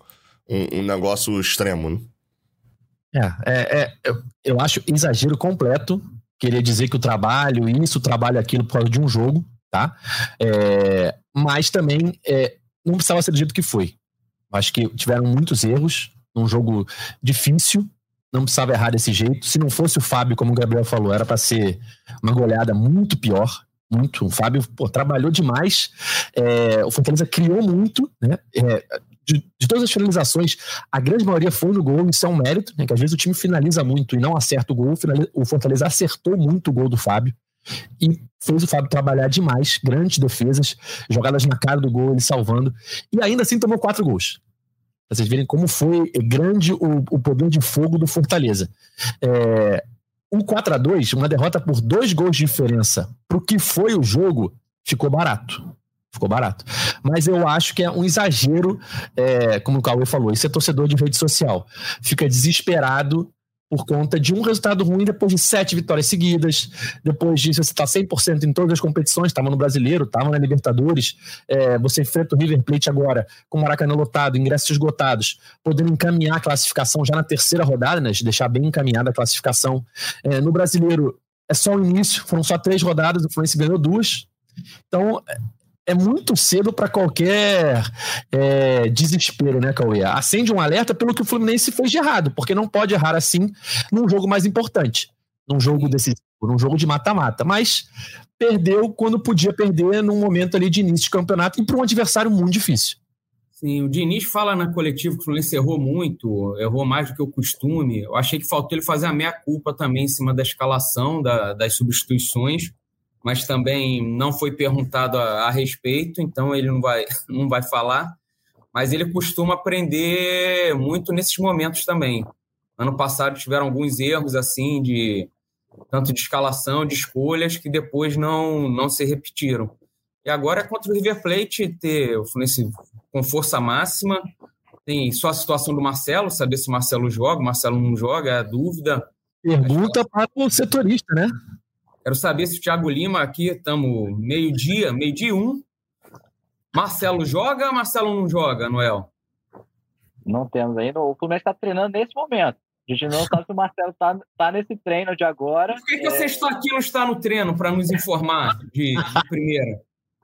um, um negócio extremo, né? É, é, é eu, eu acho exagero completo querer dizer que o trabalho, isso, o trabalho, aquilo, por causa de um jogo, tá? É, mas também é, não precisava ser do jeito que foi. Acho que tiveram muitos erros num jogo difícil, não precisava errar desse jeito. Se não fosse o Fábio, como o Gabriel falou, era para ser uma goleada muito pior. Muito. O Fábio pô, trabalhou demais. É, o Fortaleza criou muito, né? É, de, de, todas as finalizações, a grande maioria foi no gol, isso é um mérito, né? Que às vezes o time finaliza muito e não acerta o gol. O Fortaleza acertou muito o gol do Fábio e fez o Fábio trabalhar demais, grandes defesas, jogadas na cara do gol, ele salvando, e ainda assim tomou quatro gols. Pra vocês verem como foi grande o, o poder de fogo do Fortaleza. É, um 4 a 2 uma derrota por dois gols de diferença para o que foi o jogo, ficou barato. Ficou barato. Mas eu acho que é um exagero, é, como o Cauê falou, isso é torcedor de rede social. Fica desesperado por conta de um resultado ruim depois de sete vitórias seguidas. Depois disso, você está 100% em todas as competições, estava no Brasileiro, estava na Libertadores. É, você enfrenta o River Plate agora com o Maracanã lotado, ingressos esgotados, podendo encaminhar a classificação já na terceira rodada, né, deixar bem encaminhada a classificação. É, no Brasileiro, é só o início, foram só três rodadas, o Fluminense ganhou duas. Então, é muito cedo para qualquer é, desespero, né, Cauê? Acende um alerta pelo que o Fluminense fez de errado, porque não pode errar assim num jogo mais importante, num jogo decisivo, num jogo de mata-mata. Mas perdeu quando podia perder num momento ali de início de campeonato e para um adversário muito difícil. Sim, o Diniz fala na coletiva que o Fluminense errou muito, errou mais do que o costume. Eu achei que faltou ele fazer a meia-culpa também em cima da escalação, da, das substituições mas também não foi perguntado a, a, respeito, então ele não vai, não vai falar. mas ele costuma aprender muito nesses momentos também. Ano passado tiveram alguns erros assim de tanto de escalação, de escolhas que depois não não se repetiram. E agora é contra o River Plate ter o Fluminense com força máxima. Tem só a situação do Marcelo, saber se o Marcelo joga, o Marcelo não joga, é a dúvida. Pergunta para o setorista, né? Quero saber se o Thiago Lima aqui, estamos meio-dia, meio-dia um. Marcelo joga ou Marcelo não joga, Noel? Não temos ainda. O Fluminense está treinando nesse momento. A gente não sabe se o Marcelo está tá nesse treino de agora. Por que, que é... você está aqui e não está no treino para nos informar de, de primeira?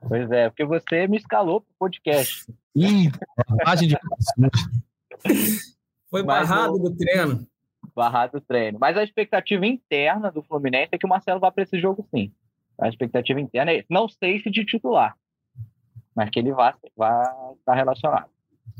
Pois é, porque você me escalou para o podcast. Ih, barragem de Foi barrado do treino. Barrado do treino. Mas a expectativa interna do Fluminense é que o Marcelo vá para esse jogo sim. A expectativa interna é isso. Não sei se de titular, mas que ele vá, vá estar relacionado.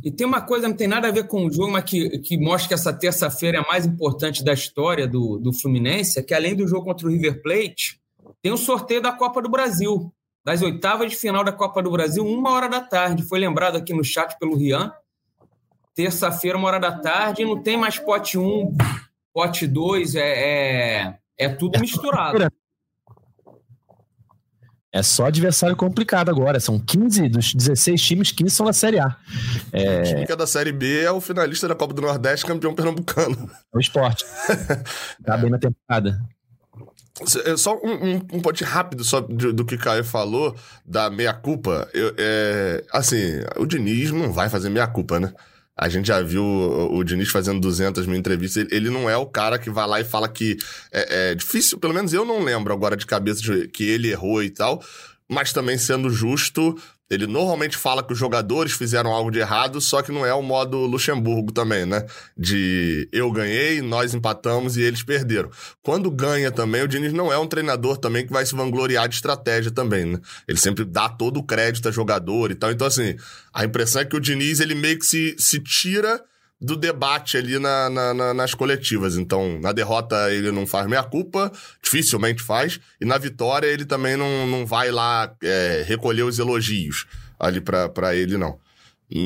E tem uma coisa, não tem nada a ver com o jogo, mas que, que mostra que essa terça-feira é a mais importante da história do, do Fluminense, é que além do jogo contra o River Plate, tem o sorteio da Copa do Brasil das oitavas de final da Copa do Brasil, uma hora da tarde. Foi lembrado aqui no chat pelo Rian. Terça-feira, uma hora da tarde, não tem mais pote 1, um, pote 2, é, é, é tudo misturado. É só adversário complicado agora. São 15 dos 16 times, 15 são da Série A. É... O time que é da Série B é o finalista da Copa do Nordeste, campeão pernambucano. É o esporte. tá bem na temporada. É só um, um, um ponto rápido só do, do que o Caio falou, da meia-culpa. É, assim, o Diniz não vai fazer meia-culpa, né? A gente já viu o, o Diniz fazendo 200 mil entrevistas. Ele, ele, não é o cara que vai lá e fala que é, é, difícil, pelo menos eu não lembro agora de cabeça de, que ele errou e tal. Mas também sendo justo, ele normalmente fala que os jogadores fizeram algo de errado, só que não é o modo Luxemburgo também, né? De eu ganhei, nós empatamos e eles perderam. Quando ganha também, o Diniz não é um treinador também que vai se vangloriar de estratégia também, né? Ele sempre dá todo o crédito a jogador e tal. Então, assim, a impressão é que o Diniz, ele meio que se, se tira do debate ali na, na, na, nas coletivas. Então, na derrota ele não faz meia culpa, dificilmente faz, e na vitória ele também não, não vai lá é, recolher os elogios ali para ele, não.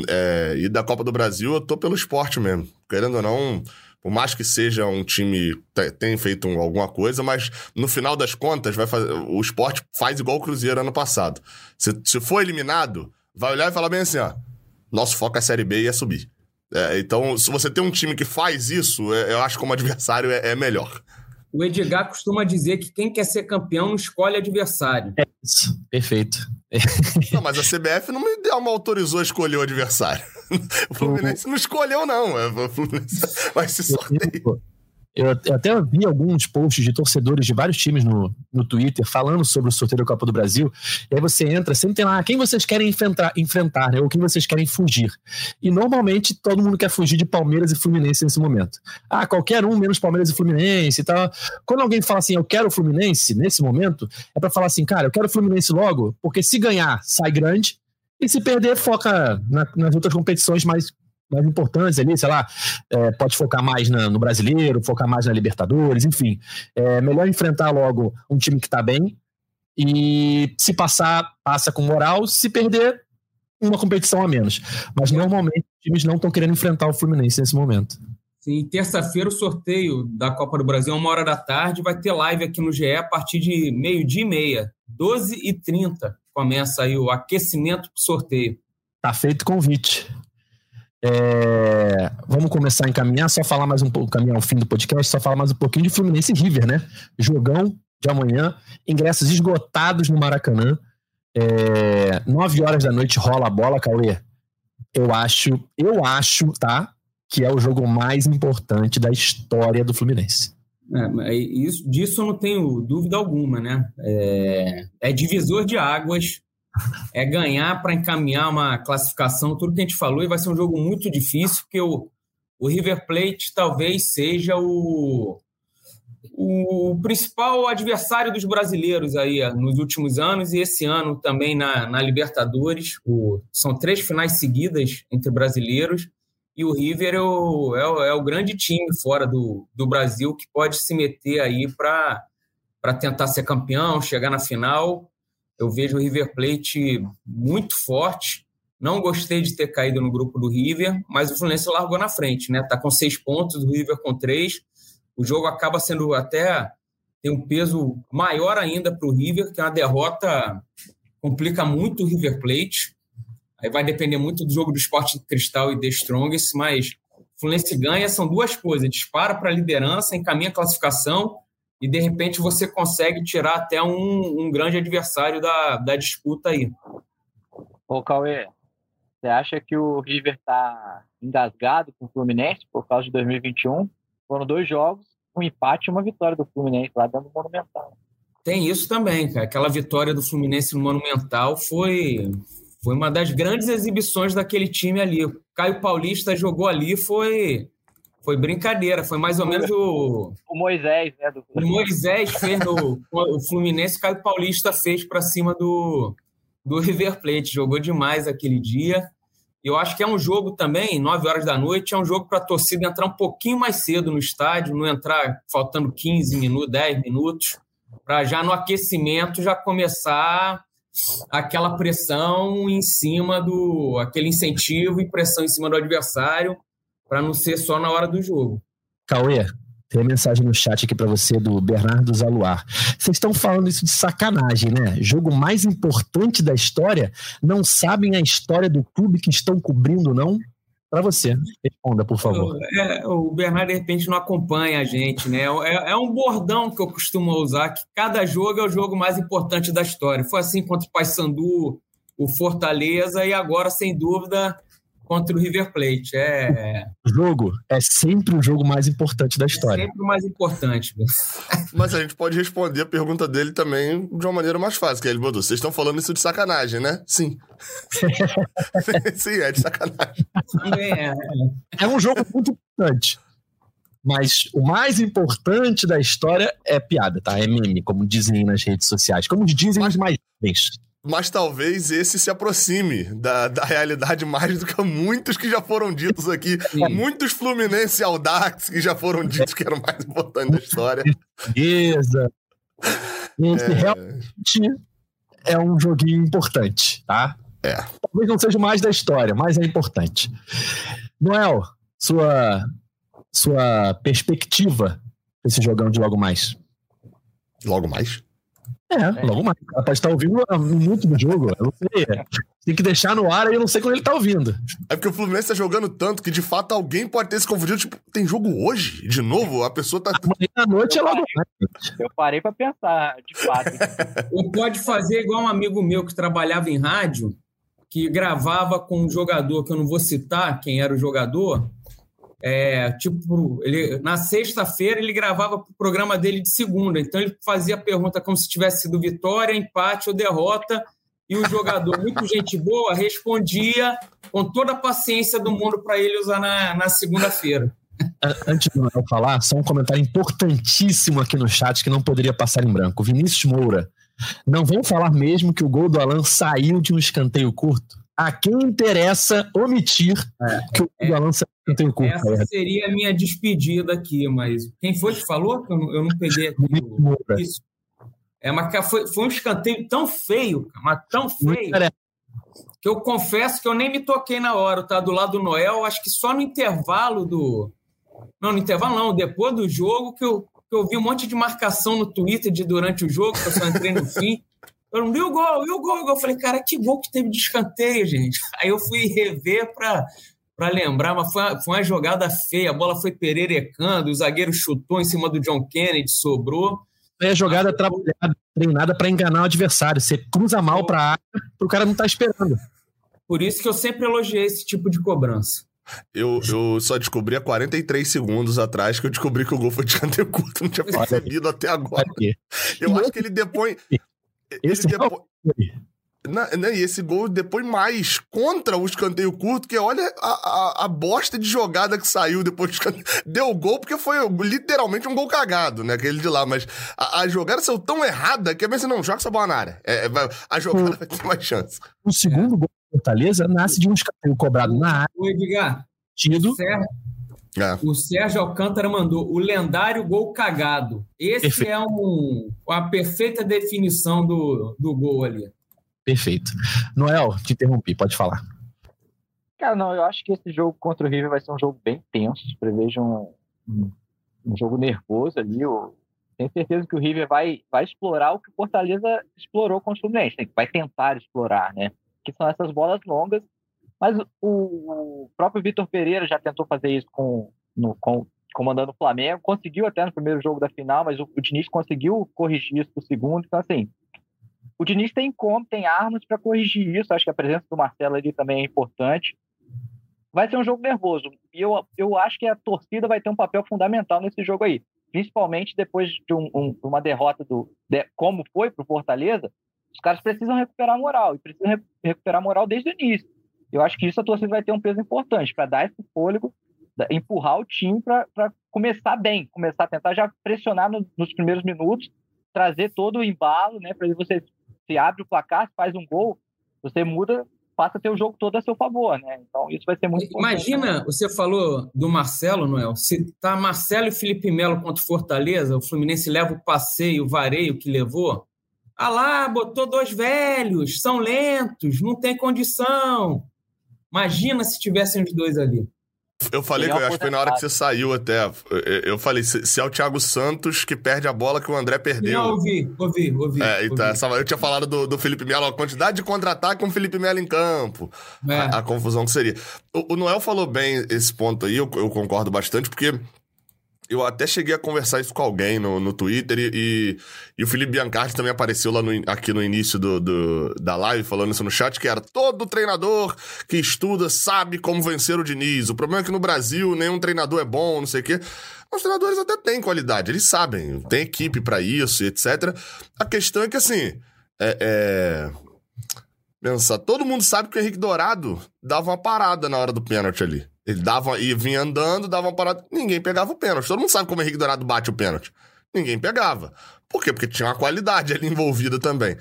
É, e da Copa do Brasil eu tô pelo esporte mesmo. Querendo ou não, por mais que seja um time tem feito alguma coisa, mas no final das contas vai fazer, o esporte faz igual o Cruzeiro ano passado. Se, se for eliminado, vai olhar e falar bem assim, ó, nosso foco é a Série B e é subir. É, então, se você tem um time que faz isso, é, eu acho que como adversário é, é, melhor. O Edgar costuma dizer que quem quer ser campeão não escolhe adversário. É isso, perfeito. Não, mas a CBF não me, não me autorizou a escolher o adversário. O Fluminense não escolheu, não. É, o Fluminense vai se sorteio. Eu, até vi alguns posts de torcedores de vários times no, no Twitter falando sobre o sorteio da Copa do Brasil. E aí você entra, sempre tem lá quem vocês querem enfrentar, enfrentar né? ou quem vocês querem fugir. E normalmente todo mundo quer fugir de Palmeiras e Fluminense nesse momento. Ah, qualquer um menos Palmeiras e Fluminense e tal. Quando alguém fala assim, eu quero o Fluminense nesse momento, é para falar assim, cara, eu quero o Fluminense logo, porque se ganhar, sai grande. E se perder, foca na, nas outras competições mais mais importantes ali, sei lá, é, pode focar mais na, no brasileiro, focar mais na Libertadores, enfim. É melhor enfrentar logo um time que está bem e se passar, passa com moral, se perder, uma competição a menos. Mas normalmente os times não estão querendo enfrentar o Fluminense nesse momento. Sim, terça-feira o sorteio da Copa do Brasil, uma hora da tarde, vai ter live aqui no GE a partir de meio-dia e meia, 12h30 começa aí o aquecimento para sorteio. Tá feito o convite. É, vamos começar a encaminhar, só falar mais um pouco, caminhar ao fim do podcast, só falar mais um pouquinho de Fluminense e River, né? Jogão de amanhã, ingressos esgotados no Maracanã. É, 9 horas da noite rola a bola, Cauê. Eu acho, eu acho, tá? Que é o jogo mais importante da história do Fluminense. É, isso, disso eu não tenho dúvida alguma, né? É, é divisor de águas é ganhar para encaminhar uma classificação, tudo que a gente falou, e vai ser um jogo muito difícil, porque o, o River Plate talvez seja o, o principal adversário dos brasileiros aí nos últimos anos e esse ano também na, na Libertadores. O, são três finais seguidas entre brasileiros e o River é o, é o, é o grande time fora do, do Brasil que pode se meter aí para tentar ser campeão, chegar na final eu vejo o River Plate muito forte Não gostei de ter caído no grupo do River, mas o Fluminense largou na frente, né? Tá com seis pontos, o River com três. O jogo acaba sendo até tem um peso maior ainda para o River, que é uma derrota complica muito o River Plate. Aí vai depender muito do jogo do Esporte Cristal e The Strongest, mas o Fluminense ganha são duas coisas: dispara para a liderança, encaminha a classificação e de repente você consegue tirar até um, um grande adversário da, da disputa aí. Ô, Cauê, você acha que o River está engasgado com o Fluminense por causa de 2021? Foram dois jogos, um empate e uma vitória do Fluminense lá dentro do Monumental. Tem isso também, cara. Aquela vitória do Fluminense no Monumental foi, foi uma das grandes exibições daquele time ali. O Caio Paulista jogou ali, foi foi brincadeira, foi mais ou menos o. O Moisés, né? Do... O Moisés fez no. o Fluminense, o Caio Paulista fez para cima do, do River Plate. Jogou demais aquele dia. Eu acho que é um jogo também, 9 horas da noite, é um jogo para a torcida entrar um pouquinho mais cedo no estádio, não entrar faltando 15 minutos, 10 minutos, para já no aquecimento já começar aquela pressão em cima do. aquele incentivo e pressão em cima do adversário, para não ser só na hora do jogo. Cauê, tem mensagem no chat aqui para você do Bernardo Zaluar. Vocês estão falando isso de sacanagem, né? Jogo mais importante da história? Não sabem a história do clube que estão cobrindo, não? Para você, responda, por favor. É, o Bernardo, de repente, não acompanha a gente, né? É, é, um bordão que eu costumo usar, que cada jogo é o jogo mais importante da história. Foi assim contra o Paysandu, o Fortaleza, e agora, sem dúvida, contra o River Plate. É... O jogo é sempre o jogo mais importante da história. É sempre o mais importante. Mas a gente pode responder a pergunta dele também de uma maneira mais fácil, que ele botou. Vocês estão falando isso de sacanagem, né? Sim. Sim, é de sacanagem. É. é um jogo muito importante. Mas o mais importante da história é piada, tá? É meme, como dizem nas redes sociais. Como dizem os mais mas talvez esse se aproxime da, da realidade mais do que muitos que já foram ditos aqui. Sim. Muitos Fluminense Audax que já foram ditos que eram mais importantes da história. Beleza. Esse é... realmente é um joguinho importante, tá? É. Talvez não seja mais da história, mas é importante. Noel, sua, sua perspectiva desse jogão de logo mais. Logo mais? É, é, logo mais. Ela pode estar ouvindo muito no jogo. Eu não sei. Tem que deixar no ar e eu não sei quando ele está ouvindo. É porque o Fluminense está jogando tanto que de fato alguém pode ter se confundido. Tipo, tem jogo hoje? De novo? A pessoa tá. Amanhã à noite eu é logo mais. Eu parei para pensar, de fato. Ou pode fazer igual um amigo meu que trabalhava em rádio, que gravava com um jogador que eu não vou citar quem era o jogador é, tipo, ele, na sexta-feira ele gravava o programa dele de segunda, então ele fazia a pergunta como se tivesse sido vitória, empate ou derrota, e o jogador, muito gente boa, respondia com toda a paciência do mundo para ele usar na, na segunda-feira. Antes de eu falar, só um comentário importantíssimo aqui no chat que não poderia passar em branco. Vinícius Moura, não vão falar mesmo que o gol do Alan saiu de um escanteio curto? A quem interessa omitir é, que o é, Alan não tem culpa. Essa é. seria a minha despedida aqui, mas quem foi que falou? Eu não, eu não peguei aqui o, isso. É, mas foi, foi um escanteio tão feio, mas tão feio, que eu confesso que eu nem me toquei na hora, tá? Do lado do Noel, acho que só no intervalo do. Não, no intervalo não, depois do jogo que eu, que eu vi um monte de marcação no Twitter de durante o jogo, que eu só entrei no fim. Eu não vi o gol, e o gol, Eu falei, cara, que gol que teve de escanteio, gente. Aí eu fui rever para para lembrar, mas foi uma, foi uma, jogada feia. A bola foi pererecando, o zagueiro chutou em cima do John Kennedy, sobrou. É a jogada trabalhada, treinada para enganar o adversário. Você cruza mal para a área, o cara não tá esperando. Por isso que eu sempre elogiei esse tipo de cobrança. Eu, eu só descobri há 43 segundos atrás que eu descobri que o gol foi de canteiro curto. Não tinha percebido até agora. Eu acho que ele depõe. Esse ele depois... Na, né, e esse gol depois mais contra o escanteio curto, que olha a, a, a bosta de jogada que saiu depois do escanteio. Deu gol porque foi literalmente um gol cagado, né? Aquele de lá. Mas a, a jogada saiu tão errada que eu pensei, não, joga essa bola na área. É, é a jogada vai ter mais chance. O segundo gol do Fortaleza nasce de um escanteio cobrado na área. O Edgar, tido. Certo. É. O Sérgio Alcântara mandou o lendário gol cagado. Esse Perfeito. é um, a perfeita definição do, do gol ali. Perfeito. Noel, te interrompi, pode falar. Cara, não, eu acho que esse jogo contra o River vai ser um jogo bem tenso. Prevejo um, um, um jogo nervoso ali. Eu tenho certeza que o River vai, vai explorar o que o Fortaleza explorou com o Fluminense. Vai tentar explorar, né? Que são essas bolas longas. Mas o, o próprio Vitor Pereira já tentou fazer isso com, no, com comandando o Flamengo. Conseguiu até no primeiro jogo da final, mas o, o Diniz conseguiu corrigir isso no segundo. Então, assim, o Diniz tem como, tem armas para corrigir isso. Acho que a presença do Marcelo ali também é importante vai ser um jogo nervoso. E eu, eu acho que a torcida vai ter um papel fundamental nesse jogo aí. Principalmente depois de um, um, uma derrota do. De, como foi para o Fortaleza, os caras precisam recuperar a moral. E precisam re, recuperar a moral desde o início. Eu acho que isso a torcida vai ter um peso importante para dar esse fôlego, empurrar o time para começar bem, começar a tentar já pressionar no, nos primeiros minutos, trazer todo o embalo, né? Para você se abre o placar, faz um gol, você muda passa a ter o jogo todo a seu favor, né? Então isso vai ser muito Imagina, você falou do Marcelo, Noel, se tá Marcelo e Felipe Melo contra o Fortaleza, o Fluminense leva o passeio, o vareio que levou. Ah lá, botou dois velhos, são lentos, não tem condição. Imagina se tivessem os dois ali. Eu falei, que eu acho que foi na hora que você saiu até. Eu falei, se, é o Thiago Santos que perde a bola que o André perdeu. Não, ouvi, ouvi, ouvi. É, então, ouvi. Essa, eu tinha falado do, do Felipe Melo, a quantidade de contra-ataque com o Felipe Melo em campo. É. A, a, confusão que seria. O, o, Noel falou bem esse ponto aí, eu, eu concordo bastante, porque eu até cheguei a conversar isso com alguém no, no Twitter e, e, e o Felipe Biancardi também apareceu lá no, aqui no início do, do, da live falando isso no chat, que era todo treinador que estuda sabe como vencer o Diniz. O problema é que no Brasil nenhum treinador é bom, não sei o quê. Os treinadores até têm qualidade, eles sabem, tem equipe para isso etc. A questão é que assim, é, é... Pensar, todo mundo sabe que o Henrique Dourado dava uma parada na hora do pênalti ali. Ele dava e vinha andando, dava uma parada. Ninguém pegava o pênalti. Todo mundo sabe como o Henrique Dourado bate o pênalti. Ninguém pegava. Por quê? Porque tinha uma qualidade ali envolvida também.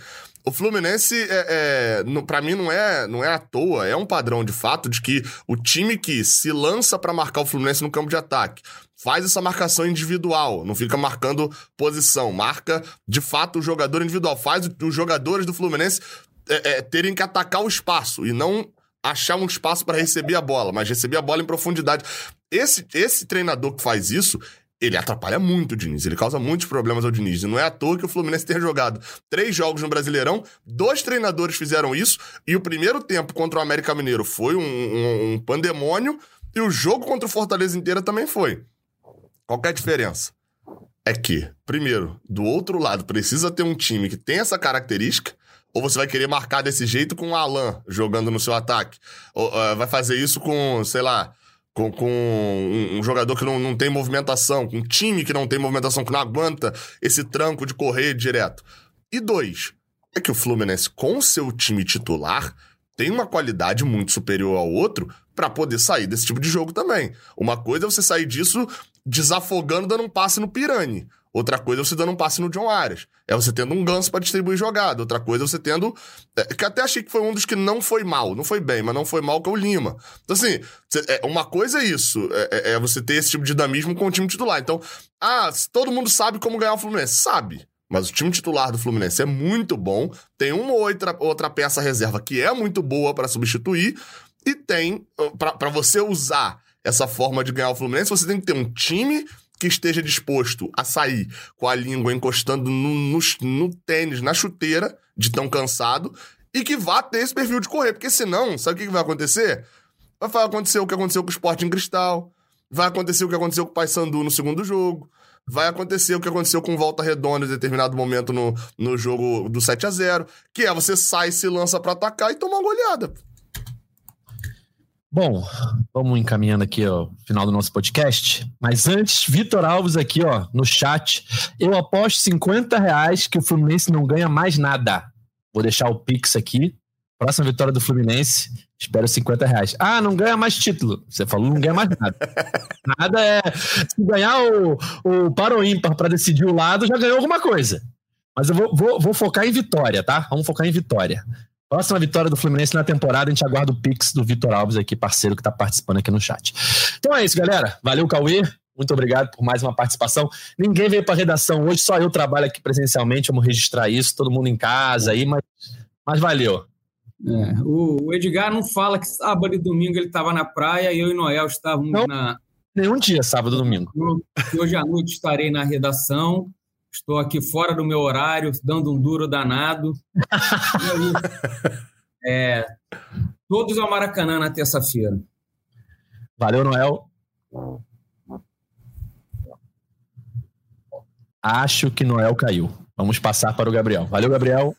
O Fluminense, é, é, para mim, não é, não é à toa, é um padrão de fato de que o time que se lança para marcar o Fluminense no campo de ataque faz essa marcação individual, não fica marcando posição, marca de fato o jogador individual, faz os jogadores do Fluminense é, é terem que atacar o espaço e não achar um espaço para receber a bola, mas receber a bola em profundidade. Esse, esse treinador que faz isso, ele atrapalha muito o Diniz, ele causa muitos problemas ao Diniz. E não é à toa que o Fluminense tenha jogado três jogos no Brasileirão, dois treinadores fizeram isso, e o primeiro tempo contra o América Mineiro foi um, um, um pandemônio, e o jogo contra o Fortaleza inteira também foi. Qual é a diferença? É que, primeiro, do outro lado, precisa ter um time que tem essa característica, ou você vai querer marcar desse jeito com o Alan jogando no seu ataque? Ou uh, vai fazer isso com, sei lá, com, com um, um, jogador que não, não tem movimentação, com um time que não tem movimentação, que não aguenta esse tranco de correr direto. E dois, é que o Fluminense, com seu time titular, tem uma qualidade muito superior ao outro para poder sair desse tipo de jogo também. Uma coisa é você sair disso desafogando, dando um passe no Pirani. Outra coisa é você dando um passe no John Arias. É você tendo um ganso para distribuir jogada. Outra coisa é você tendo. É, que até achei que foi um dos que não foi mal. Não foi bem, mas não foi mal que é o Lima. Então, assim, é, uma coisa é isso. É, é, é, você ter esse tipo de dinamismo com o time titular. Então, ah, todo mundo sabe como ganhar o Fluminense. Sabe. Mas o time titular do Fluminense é muito bom. Tem uma ou outra, outra peça reserva que é muito boa para substituir. E tem. para você usar essa forma de ganhar o Fluminense, você tem que ter um time que esteja disposto a sair com a língua encostando no, no, no tênis, na chuteira, de tão cansado, e que vá ter esse perfil de correr. Porque senão, sabe o que vai acontecer? Vai acontecer o que aconteceu com o Sporting Cristal, vai acontecer o que aconteceu com o Paysandu no segundo jogo, vai acontecer o que aconteceu com Volta Redonda em determinado momento no, no jogo do 7 a 0 que é você sai, se lança para atacar e toma uma goleada. Bom, vamos encaminhando aqui o final do nosso podcast. Mas antes, Vitor Alves aqui, ó, no chat. Eu aposto 50 reais que o Fluminense não ganha mais nada. Vou deixar o Pix aqui. Próxima vitória do Fluminense, espero 50 reais. Ah, não ganha mais título. Você falou, não ganha mais nada. nada é. Se ganhar o, o para ímpar para decidir o lado, já ganhou alguma coisa. Mas eu vou, vou, vou focar em vitória, tá? Vamos focar em vitória. Próxima vitória do Fluminense na temporada, a gente aguarda o Pix do Vitor Alves aqui, parceiro que está participando aqui no chat. Então é isso, galera. Valeu, Cauê. Muito obrigado por mais uma participação. Ninguém veio para a redação hoje, só eu trabalho aqui presencialmente. Vamos registrar isso, todo mundo em casa aí, mas, mas valeu. É, o, Edgar não fala que sábado e domingo ele estava na praia e eu e Noel estávamos não, na. Nenhum dia, sábado e domingo. Hoje à noite estarei na redação. Estou aqui fora do meu horário, dando um duro danado. é, todos ao Maracanã na terça-feira. Valeu, Noel. Acho que Noel caiu. Vamos passar para o Gabriel. Valeu, Gabriel.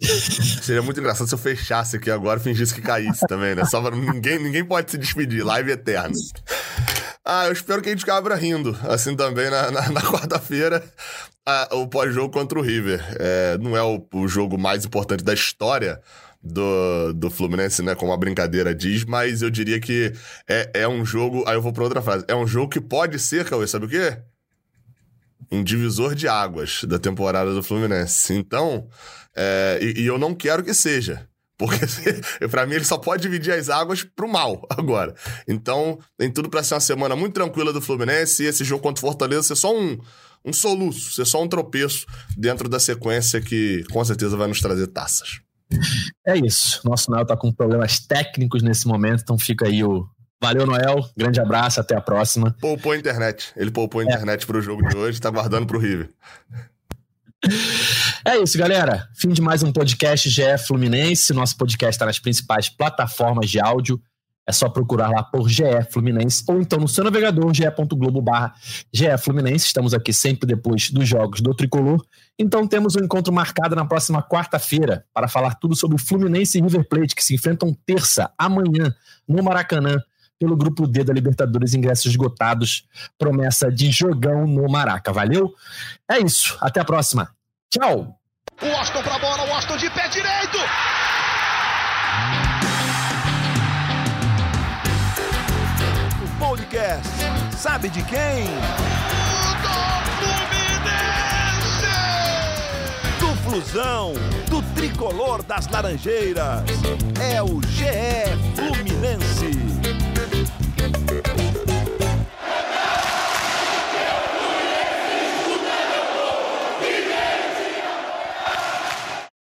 Seria muito engraçado se eu fechasse aqui agora e fingisse que caísse também, né? Só pra... ninguém, ninguém pode se despedir. Live eterna. Ah, eu espero que a gente cabra rindo, assim também na, na, na quarta-feira, ah, o pós-jogo contra o River. É, não é o, o, jogo mais importante da história do, do Fluminense, né? Como a brincadeira diz, mas eu diria que é, é um jogo. Aí eu vou pra outra frase. É um jogo que pode ser, Cauê, sabe o quê? Um divisor de águas da temporada do Fluminense. Então, é, e, e eu não quero que seja. Porque para mim ele só pode dividir as águas pro mal agora. Então, tem tudo para ser uma semana muito tranquila do Fluminense e esse jogo contra o Fortaleza ser só um, um soluço, ser só um tropeço dentro da sequência que com certeza vai nos trazer taças. É isso. Nosso Noel tá com problemas técnicos nesse momento, então fica aí o. Valeu, Noel. Grande abraço, até a próxima. Poupou a internet. Ele poupou a internet é. pro jogo de hoje, tá guardando pro River. É isso, galera. Fim de mais um podcast GE Fluminense. Nosso podcast está nas principais plataformas de áudio. É só procurar lá por GE Fluminense ou então no seu navegador ge.globo barra GE Fluminense. Estamos aqui sempre depois dos jogos do Tricolor. Então temos um encontro marcado na próxima quarta-feira para falar tudo sobre o Fluminense e River Plate que se enfrentam terça, amanhã, no Maracanã, pelo grupo D da Libertadores, ingressos esgotados. Promessa de jogão no Maraca. Valeu? É isso. Até a próxima. Tchau. O Austin pra bola, o Austin de pé direito. O podcast sabe de quem? Do Fluminense. Do Flusão, do tricolor das Laranjeiras. É o GE Fluminense.